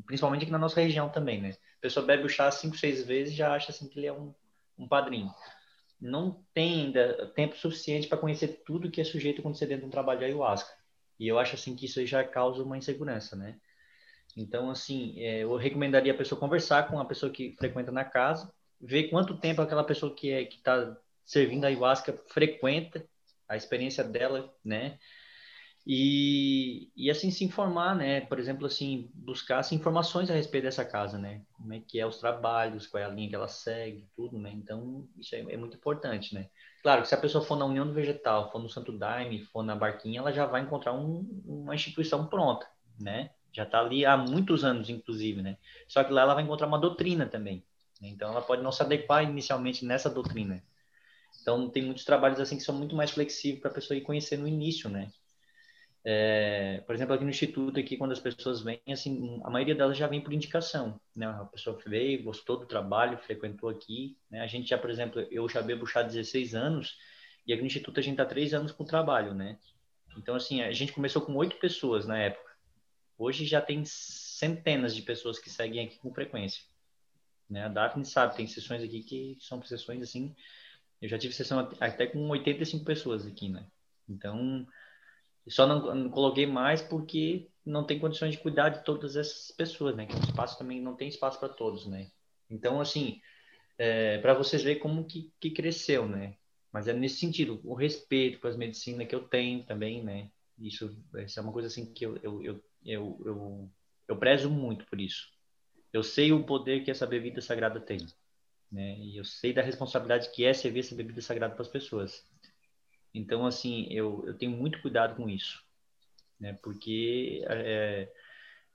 principalmente aqui na nossa região também, né? A pessoa bebe o chá cinco, seis vezes já acha assim que ele é um um padrinho. Não tem ainda tempo suficiente para conhecer tudo que é sujeito acontecer dentro de um trabalho de ayahuasca. E eu acho assim que isso já causa uma insegurança, né? Então, assim, é, eu recomendaria a pessoa conversar com a pessoa que frequenta na casa, ver quanto tempo aquela pessoa que é está servindo a ayahuasca frequenta, a experiência dela, né? E, e assim se informar, né? Por exemplo, assim, buscar assim, informações a respeito dessa casa, né? Como é que é os trabalhos, qual é a linha que ela segue, tudo, né? Então, isso é, é muito importante, né? Claro que se a pessoa for na União do Vegetal, for no Santo Daime, for na Barquinha, ela já vai encontrar um, uma instituição pronta, né? Já está ali há muitos anos, inclusive, né? Só que lá ela vai encontrar uma doutrina também. Né? Então, ela pode não se adequar inicialmente nessa doutrina. Então, tem muitos trabalhos assim que são muito mais flexíveis para a pessoa ir conhecer no início, né? É, por exemplo, aqui no instituto, aqui, quando as pessoas vêm, assim, a maioria delas já vem por indicação, né? A pessoa veio, gostou do trabalho, frequentou aqui, né? A gente já, por exemplo, eu já bebo chá há 16 anos e aqui no instituto a gente está três anos com o trabalho, né? Então, assim, a gente começou com oito pessoas na época. Hoje já tem centenas de pessoas que seguem aqui com frequência. Né? A Daphne sabe, tem sessões aqui que são sessões, assim, eu já tive sessão até com 85 pessoas aqui, né? Então, só não, não, coloquei mais porque não tem condições de cuidar de todas essas pessoas, né? Que o espaço também não tem espaço para todos, né? Então, assim, é, para vocês verem como que, que cresceu, né? Mas é nesse sentido, o respeito para as medicinas que eu tenho também, né? Isso, isso é uma coisa assim que eu, eu, eu, eu, eu, eu prezo muito por isso. Eu sei o poder que essa bebida sagrada tem, né? E eu sei da responsabilidade que é servir essa bebida sagrada para as pessoas. Então, assim, eu, eu tenho muito cuidado com isso, né? Porque é,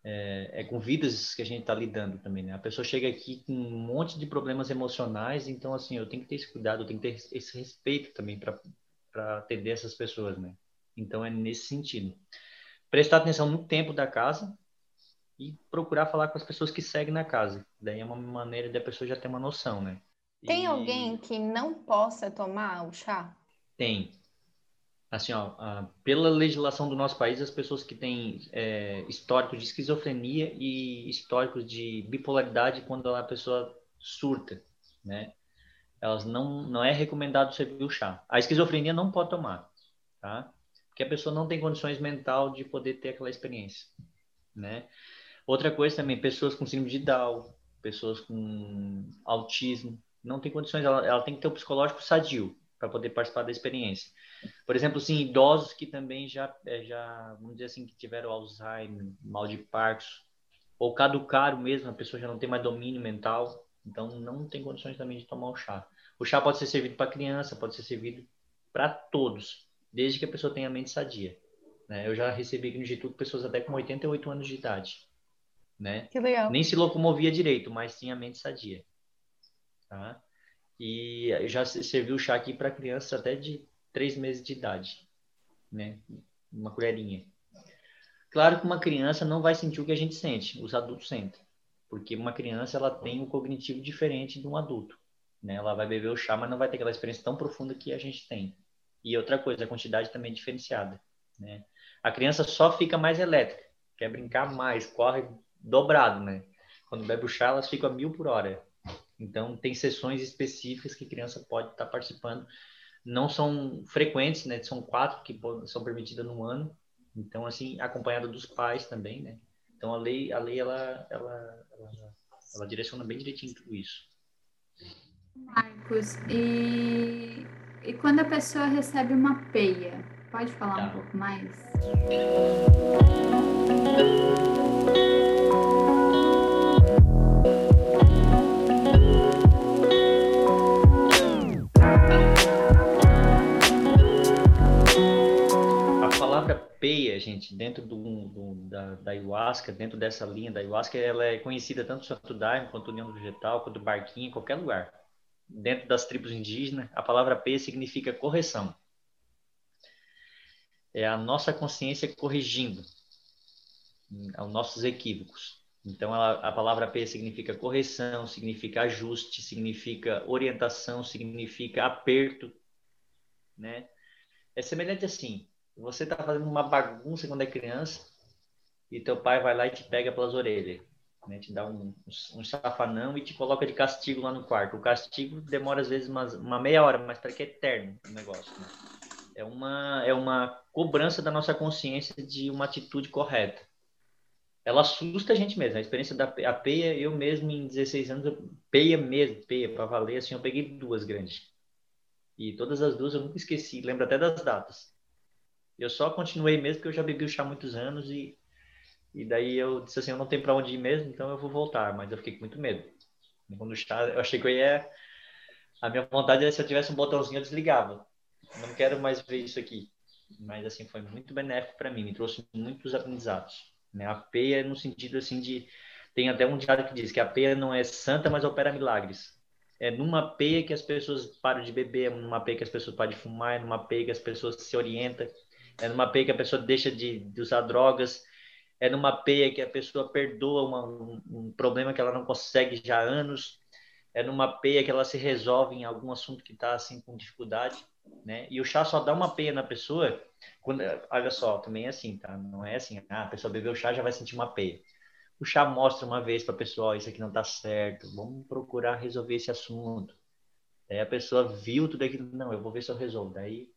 é, é com vidas que a gente está lidando também, né? A pessoa chega aqui com um monte de problemas emocionais, então, assim, eu tenho que ter esse cuidado, eu tenho que ter esse respeito também para atender essas pessoas, né? Então, é nesse sentido. Prestar atenção no tempo da casa e procurar falar com as pessoas que seguem na casa. Daí é uma maneira da pessoa já ter uma noção, né? Tem e... alguém que não possa tomar o chá? Tem assim, ó, pela legislação do nosso país, as pessoas que têm é, histórico de esquizofrenia e históricos de bipolaridade, quando a pessoa surta, né? Elas não, não é recomendado servir o chá. A esquizofrenia não pode tomar, tá? Porque a pessoa não tem condições mental de poder ter aquela experiência, né? Outra coisa também, pessoas com síndrome de Down, pessoas com autismo, não tem condições, ela, ela tem que ter o psicológico sadio para poder participar da experiência. Por exemplo, sim, idosos que também já, é, já, vamos dizer assim, que tiveram Alzheimer, mal de Parkinson, ou caducaram mesmo, a pessoa já não tem mais domínio mental, Então não tem condições também de tomar o chá. O chá pode ser servido para criança, pode ser servido para todos, desde que a pessoa tenha mente sadia. Né? Eu já recebi aqui no Instituto pessoas até com 88 anos de idade. Né? Que legal. Nem se locomovia direito, mas tinha mente sadia. Tá? E eu já servi o chá aqui para crianças até de 3 meses de idade. Né? Uma colherinha. Claro que uma criança não vai sentir o que a gente sente, os adultos sentem. Porque uma criança ela tem um cognitivo diferente de um adulto. Né? Ela vai beber o chá, mas não vai ter aquela experiência tão profunda que a gente tem. E outra coisa, a quantidade também é diferenciada. Né? A criança só fica mais elétrica, quer brincar mais, corre dobrado, né? Quando bebe o chá, elas ficam a mil por hora. Então, tem sessões específicas que a criança pode estar participando. Não são frequentes, né? São quatro que são permitidas no ano. Então, assim, acompanhada dos pais também, né? Então, a lei, a lei ela, ela, ela, ela direciona bem direitinho tudo isso. Marcos, e, e quando a pessoa recebe uma peia, pode falar tá. um pouco mais? Peia, gente, dentro do, do, da, da ayahuasca, dentro dessa linha da ayahuasca, ela é conhecida tanto Santo Daime, quanto União Vegetal, quanto Barquinho, em qualquer lugar. Dentro das tribos indígenas, a palavra peia significa correção. É a nossa consciência corrigindo os nossos equívocos. Então, ela, a palavra peia significa correção, significa ajuste, significa orientação, significa aperto, né? É semelhante assim, você está fazendo uma bagunça quando é criança e teu pai vai lá e te pega pelas orelhas, né? Te dá um, um safanão e te coloca de castigo lá no quarto. O castigo demora às vezes uma, uma meia hora, mas para que é eterno o negócio. Né? É uma é uma cobrança da nossa consciência de uma atitude correta. Ela assusta a gente mesmo. A experiência da a peia, eu mesmo em 16 anos, peia mesmo, peia para valer, assim, eu peguei duas grandes. E todas as duas eu nunca esqueci, lembro até das datas. Eu só continuei mesmo porque eu já bebi o chá há muitos anos e, e daí eu disse assim, eu não tenho para onde ir mesmo, então eu vou voltar, mas eu fiquei com muito medo. Quando o chá, eu achei que eu ia... A minha vontade é se eu tivesse um botãozinho eu desligava. Não quero mais ver isso aqui. Mas assim, foi muito benéfico para mim, me trouxe muitos aprendizados. Né? A peia no sentido assim de... Tem até um diário que diz que a peia não é santa, mas opera milagres é numa peia que as pessoas param de beber, é numa peia que as pessoas param de fumar, é numa peia que as pessoas se orientam, é numa peia que a pessoa deixa de, de usar drogas, é numa peia que a pessoa perdoa uma, um, um, problema que ela não consegue já há anos, é numa peia que ela se resolve em algum assunto que está assim com dificuldade, né? E o chá só dá uma peia na pessoa quando, olha só, também é assim, tá? Não é assim, ah, a pessoa bebeu chá já vai sentir uma peia. O chá mostra uma vez para a pessoa, oh, isso aqui não está certo, vamos procurar resolver esse assunto. Aí a pessoa viu tudo aquilo, não, eu vou ver se eu resolvo. Daí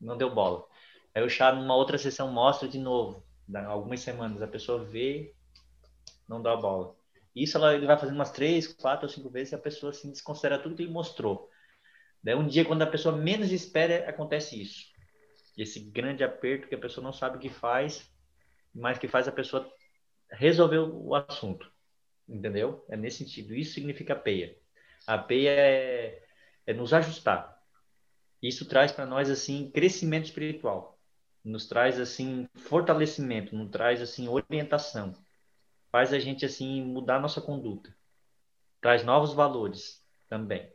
não deu bola. Aí o chá, numa outra sessão, mostra de novo. Algumas semanas, a pessoa vê, não dá bola. Isso ela, ele vai fazendo umas três, quatro ou cinco vezes e a pessoa assim, desconsidera tudo que ele mostrou. Daí um dia, quando a pessoa menos espera, acontece isso. Esse grande aperto que a pessoa não sabe o que faz, mas que faz a pessoa resolver o assunto. Entendeu? É nesse sentido. Isso significa peia. A peia é, é nos ajustar. Isso traz para nós assim crescimento espiritual, nos traz assim fortalecimento, nos traz assim orientação, faz a gente assim mudar nossa conduta, traz novos valores também.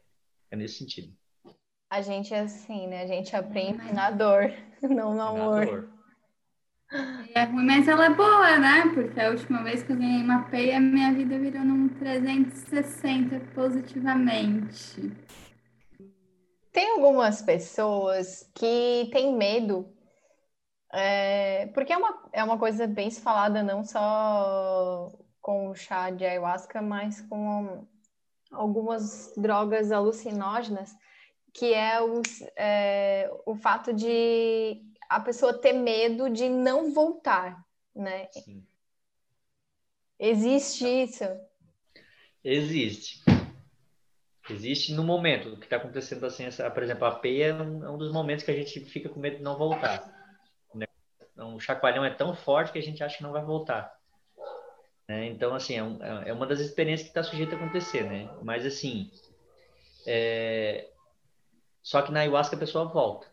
É nesse sentido. A gente é assim, né? A gente aprende na dor, não no amor. Dor. É ruim, mas ela é boa, né? Porque a última vez que eu ganhei uma peia, minha vida virou num 360 positivamente. Tem algumas pessoas que têm medo, é, porque é uma, é uma coisa bem se falada não só com o chá de ayahuasca, mas com algumas drogas alucinógenas, que é o, é, o fato de a pessoa ter medo de não voltar, né? Sim. Existe isso? Existe. Existe no momento, o que está acontecendo assim, por exemplo, a peia é um, é um, dos momentos que a gente fica com medo de não voltar. Né? Então, o chacoalhão é tão forte que a gente acha que não vai voltar. Né? Então, assim, é, um, é, uma das experiências que está sujeita a acontecer, né? Mas, assim, é... só que na ayahuasca a pessoa volta.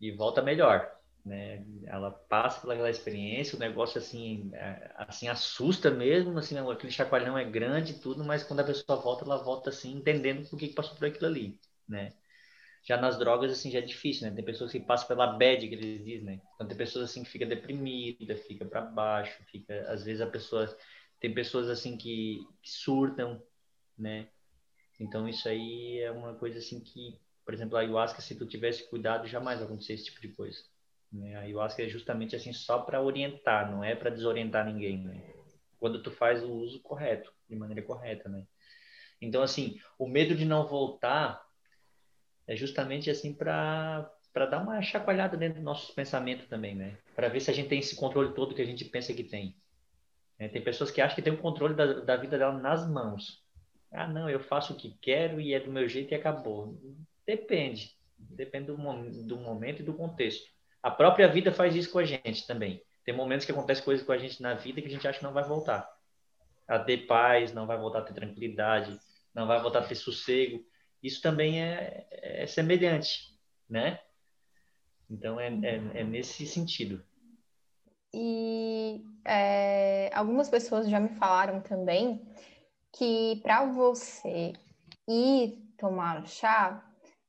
E volta melhor, né? Ela passa pela experiência, o negócio, assim, é, assim assusta mesmo, assim, aquele chacoalhão é grande e tudo, mas quando a pessoa volta, ela volta, assim, entendendo por que passou por aquilo ali, né? Já nas drogas, assim, já é difícil, né? Tem pessoas que passam pela bad, que eles dizem, né? Então, tem pessoas, assim, que fica deprimida, fica para baixo, fica... Às vezes a pessoa... Tem pessoas, assim, que, que surtam, né? Então, isso aí é uma coisa, assim, que... Por exemplo, a ayahuasca, se tu tivesse cuidado, jamais acontecer esse tipo de coisa. Né? A ayahuasca é justamente, assim, só para orientar, não é para desorientar ninguém, né? Quando tu faz o uso correto, de maneira correta, né? Então, assim, o medo de não voltar é justamente assim para para dar uma chacoalhada dentro dos nossos pensamentos também, né? Para ver se a gente tem esse controle todo que a gente pensa que tem. É, tem pessoas que acham que tem o controle da, da vida dela nas mãos. Ah, não, eu faço o que quero e é do meu jeito e acabou. Depende. Depende do, do momento e do contexto. A própria vida faz isso com a gente também. Tem momentos que acontecem coisas com a gente na vida que a gente acha que não vai voltar. A ter paz, não vai voltar a ter tranquilidade, não vai voltar a ter sossego isso também é, é semelhante, né? Então, é, é, é nesse sentido. E é, algumas pessoas já me falaram também que para você ir tomar chá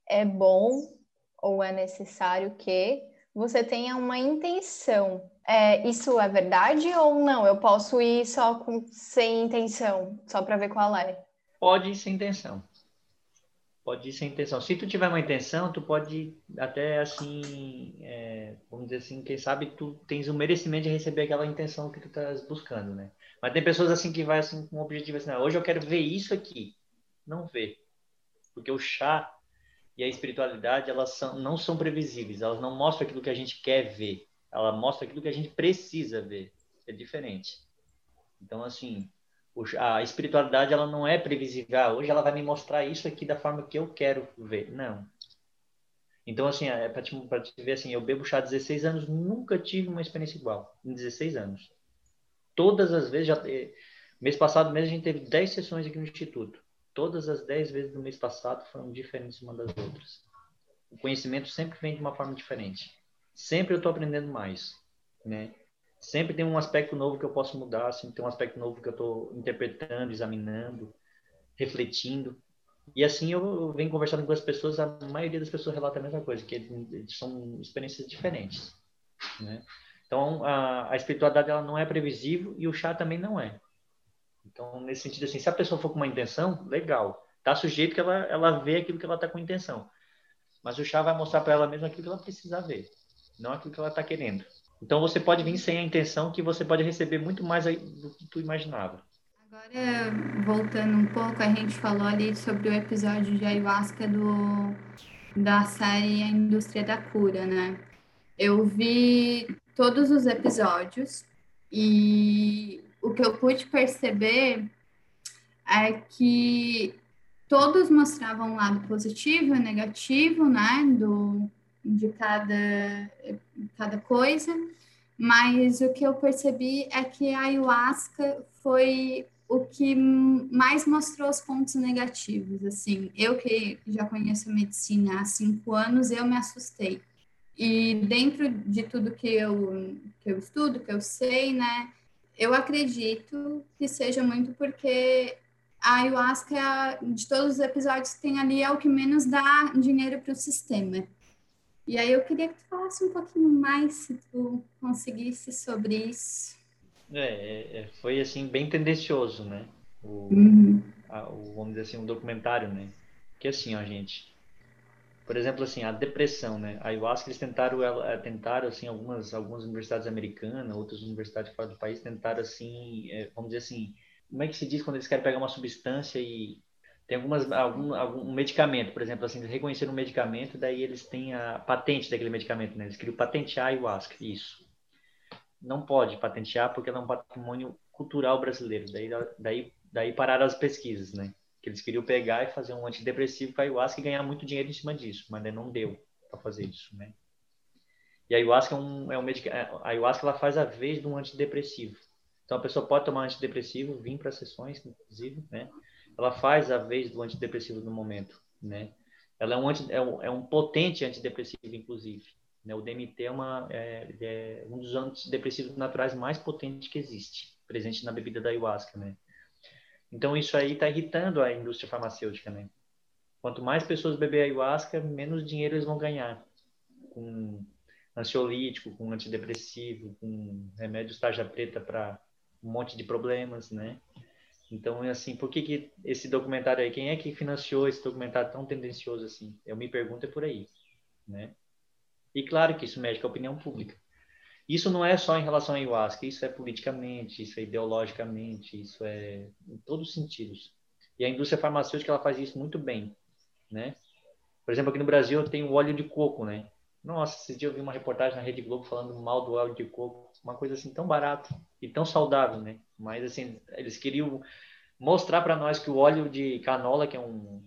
é bom ou é necessário que você tenha uma intenção. É, isso é verdade ou não? Eu posso ir só com, sem intenção, só para ver qual é? Pode ir sem intenção pode ir sem intenção. Se tu tiver uma intenção, tu pode até assim, é, vamos dizer assim, quem sabe tu tens o merecimento de receber aquela intenção que tu estás buscando, né? Mas tem pessoas assim que vai assim com um objetivo assim, ah, hoje eu quero ver isso aqui, não vê, porque o chá e a espiritualidade elas são, não são previsíveis, elas não mostram aquilo que a gente quer ver, ela mostra aquilo que a gente precisa ver, é diferente. Então assim, a espiritualidade ela não é previsível. Ah, hoje ela vai me mostrar isso aqui da forma que eu quero ver. Não. Então, assim, é para te, te ver assim, eu bebo chá há 16 anos, nunca tive uma experiência igual, em 16 anos. Todas as vezes, já, mês passado mesmo a gente teve 10 sessões aqui no Instituto. Todas as 10 vezes do mês passado foram diferentes uma das outras. O conhecimento sempre vem de uma forma diferente. Sempre eu estou aprendendo mais, né? sempre tem um aspecto novo que eu posso mudar, sempre tem um aspecto novo que eu estou interpretando, examinando, refletindo. E assim eu venho conversando com as pessoas, a maioria das pessoas relata a mesma coisa, que são experiências diferentes, né? Então, a, a espiritualidade ela não é previsível e o chá também não é. Então, nesse sentido assim, se a pessoa for com uma intenção, legal. Tá sujeito que ela ela vê aquilo que ela está com intenção. Mas o chá vai mostrar para ela mesma aquilo que ela precisa ver, não aquilo que ela está querendo. Então você pode vir sem a intenção que você pode receber muito mais do que tu imaginava. Agora, voltando um pouco, a gente falou ali sobre o episódio de ayahuasca do, da série A Indústria da Cura, né? Eu vi todos os episódios e o que eu pude perceber é que todos mostravam um lado positivo e negativo, né, do, de cada, cada coisa, mas o que eu percebi é que a ayahuasca foi o que mais mostrou os pontos negativos, assim, eu que já conheço a medicina há cinco anos, eu me assustei, e dentro de tudo que eu, que eu estudo, que eu sei, né, eu acredito que seja muito porque a ayahuasca, de todos os episódios que tem ali, é o que menos dá dinheiro para o sistema. E aí eu queria que tu falasse um pouquinho mais, se tu conseguisse, sobre isso. É, é, foi assim bem tendencioso, né? O, uhum. a, o, vamos dizer assim, um documentário, né? Que assim, ó, gente. Por exemplo, assim, a depressão, né? A ayahuasca eles tentaram, ela, tentaram assim, algumas algumas universidades americanas, outras universidades fora do país tentaram assim, é, vamos dizer assim, como é que se diz quando eles querem pegar uma substância e tem algumas algum, algum medicamento, por exemplo, assim, reconhecer um medicamento, daí eles têm a patente daquele medicamento, né? Eles queriam patentear a ayahuasca, isso. Não pode patentear porque ela é um patrimônio cultural brasileiro. Daí, daí, daí pararam as pesquisas, né? Que eles queriam pegar e fazer um antidepressivo com a ayahuasca e ganhar muito dinheiro em cima disso, mas não deu para fazer isso, né? E a ayahuasca é um, é um medicamento, a ayahuasca ela faz a vez de um antidepressivo. Então a pessoa pode tomar antidepressivo, vir para sessões, inclusive, né? Ela faz a vez do antidepressivo no momento, né? Ela é um, anti, é um, é um potente antidepressivo, inclusive. Né? O DMT é, uma, é, é um dos antidepressivos naturais mais potentes que existe, presente na bebida da ayahuasca, né? Então isso aí está irritando a indústria farmacêutica, né? Quanto mais pessoas beber ayahuasca, menos dinheiro eles vão ganhar com ansiolítico, com antidepressivo, com remédios tarja preta para um monte de problemas, né? Então, é assim, por que, que esse documentário aí, quem é que financiou esse documentário tão tendencioso assim? Eu me pergunto é por aí, né? E claro que isso mexe com a opinião pública. Isso não é só em relação à ayahuasca, isso é politicamente, isso é ideologicamente, isso é em todos os sentidos. E a indústria farmacêutica ela faz isso muito bem, né? Por exemplo, aqui no Brasil tem o óleo de coco, né? Nossa, esse dia eu vi uma reportagem na Rede Globo falando mal do óleo de coco, uma coisa assim tão barata e tão saudável, né? Mas assim, eles queriam mostrar para nós que o óleo de canola, que é um,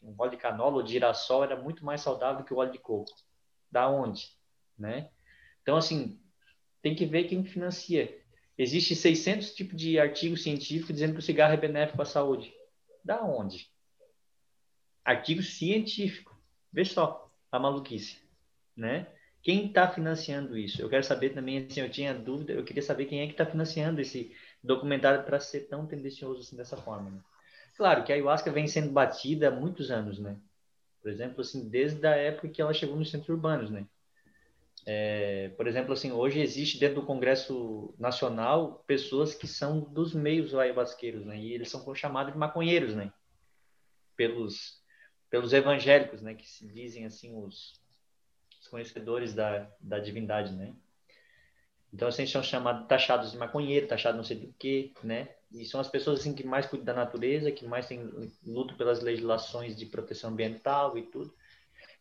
um óleo de canola ou de girassol, era muito mais saudável que o óleo de coco. Da onde, né? Então assim, tem que ver quem financia. Existe 600 tipos de artigos científicos dizendo que o cigarro é benéfico à saúde. Da onde? Artigo científico. Vê só a maluquice né? Quem está financiando isso? Eu quero saber também, assim, eu tinha dúvida, eu queria saber quem é que está financiando esse documentário para ser tão tendencioso assim dessa forma. Né? Claro que a ayahuasca vem sendo batida há muitos anos, né? Por exemplo, assim, desde a época que ela chegou nos centros urbanos, né? É, por exemplo, assim, hoje existe dentro do Congresso Nacional pessoas que são dos meios ayahuasqueiros, né? E eles são chamados de maconheiros, né? Pelos pelos evangélicos, né? Que se dizem assim os conhecedores da, da divindade, né? Então, assim, são chamados, taxados de maconheiro, taxados não sei do que, né? E são as pessoas, assim, que mais cuidam da natureza, que mais têm luto pelas legislações de proteção ambiental e tudo.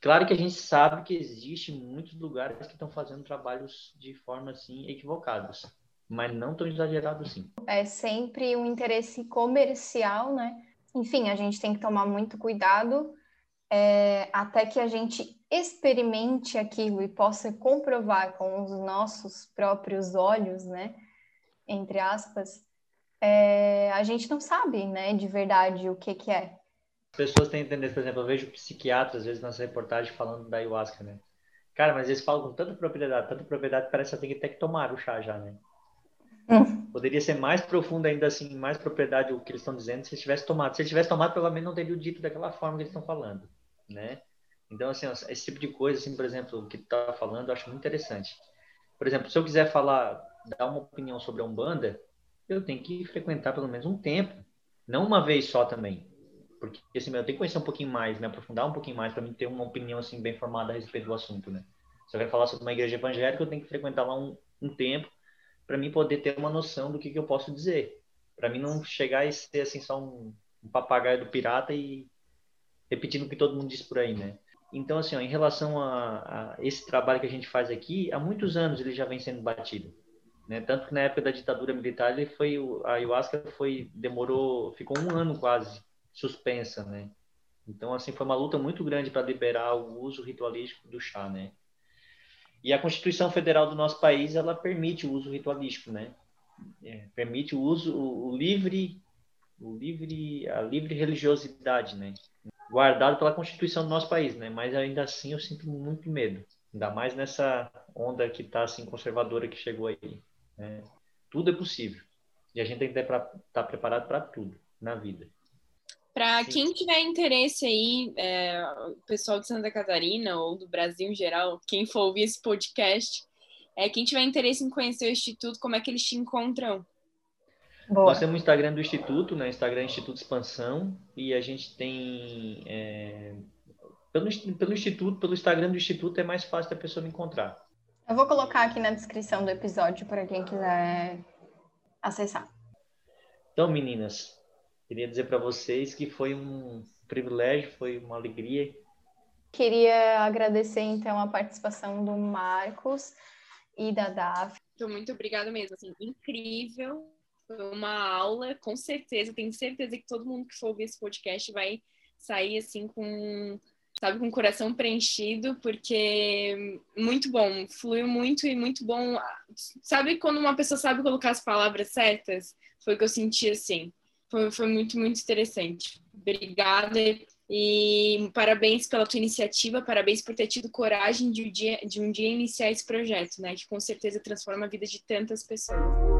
Claro que a gente sabe que existe muitos lugares que estão fazendo trabalhos de forma, assim, equivocados, mas não tão exagerados, assim. É sempre um interesse comercial, né? Enfim, a gente tem que tomar muito cuidado é, até que a gente experimente aquilo e possa comprovar com os nossos próprios olhos, né, entre aspas, é, a gente não sabe, né, de verdade o que que é. As pessoas têm tendência, por exemplo, eu vejo psiquiatras, às vezes, nas reportagens falando da ayahuasca, né? Cara, mas eles falam com tanta propriedade, tanta propriedade, parece que tem que ter que tomar o chá já, né? Hum. Poderia ser mais profundo ainda assim, mais propriedade o que eles estão dizendo se eles tivessem tomado. Se eles tivessem tomado, pelo menos não teriam dito daquela forma que eles estão falando, né? Então, assim, esse tipo de coisa, assim, por exemplo, que tu tá falando, eu acho muito interessante. Por exemplo, se eu quiser falar, dar uma opinião sobre a Umbanda, eu tenho que frequentar pelo menos um tempo, não uma vez só também. Porque, assim, eu tenho que conhecer um pouquinho mais, me aprofundar um pouquinho mais para mim ter uma opinião, assim, bem formada a respeito do assunto, né? Se eu quero falar sobre uma igreja evangélica, eu tenho que frequentar lá um, um tempo para mim poder ter uma noção do que, que eu posso dizer. Para mim não chegar e ser, assim, só um, um papagaio do pirata e repetindo o que todo mundo diz por aí, né? Então, assim, ó, em relação a, a, esse trabalho que a gente faz aqui, há muitos anos ele já vem sendo batido. Né? Tanto que na época da ditadura militar, ele foi, a ayahuasca foi, demorou, ficou um ano quase suspensa, né? Então, assim, foi uma luta muito grande para liberar o uso ritualístico do chá, né? E a Constituição Federal do nosso país, ela permite o uso ritualístico, né? É, permite o uso, o, o livre, o livre, a livre religiosidade, né? guardado pela Constituição do nosso país, né? Mas ainda assim eu sinto muito medo, ainda mais nessa onda que está assim conservadora que chegou aí. Né? Tudo é possível e a gente tem que estar tá preparado para tudo na vida. Para quem tiver interesse aí, é, o pessoal de Santa Catarina ou do Brasil em geral, quem for ouvir esse podcast, é, quem tiver interesse em conhecer o Instituto, como é que eles te encontram? Boa. Nós temos o Instagram do Instituto, né? Instagram Instituto Expansão, e a gente tem. É... Pelo, pelo Instituto, pelo Instagram do Instituto é mais fácil da pessoa me encontrar. Eu vou colocar aqui na descrição do episódio para quem quiser acessar. Então, meninas, queria dizer para vocês que foi um privilégio, foi uma alegria. Queria agradecer então a participação do Marcos e da Daf. Então, muito obrigada mesmo, assim, incrível foi uma aula, com certeza. Tenho certeza que todo mundo que for ouvir esse podcast vai sair assim com sabe, com o coração preenchido, porque muito bom, fluiu muito e muito bom. Sabe quando uma pessoa sabe colocar as palavras certas? Foi o que eu senti assim. Foi, foi muito, muito interessante. Obrigada e parabéns pela tua iniciativa, parabéns por ter tido coragem de um dia, de um dia iniciar esse projeto, né? Que com certeza transforma a vida de tantas pessoas.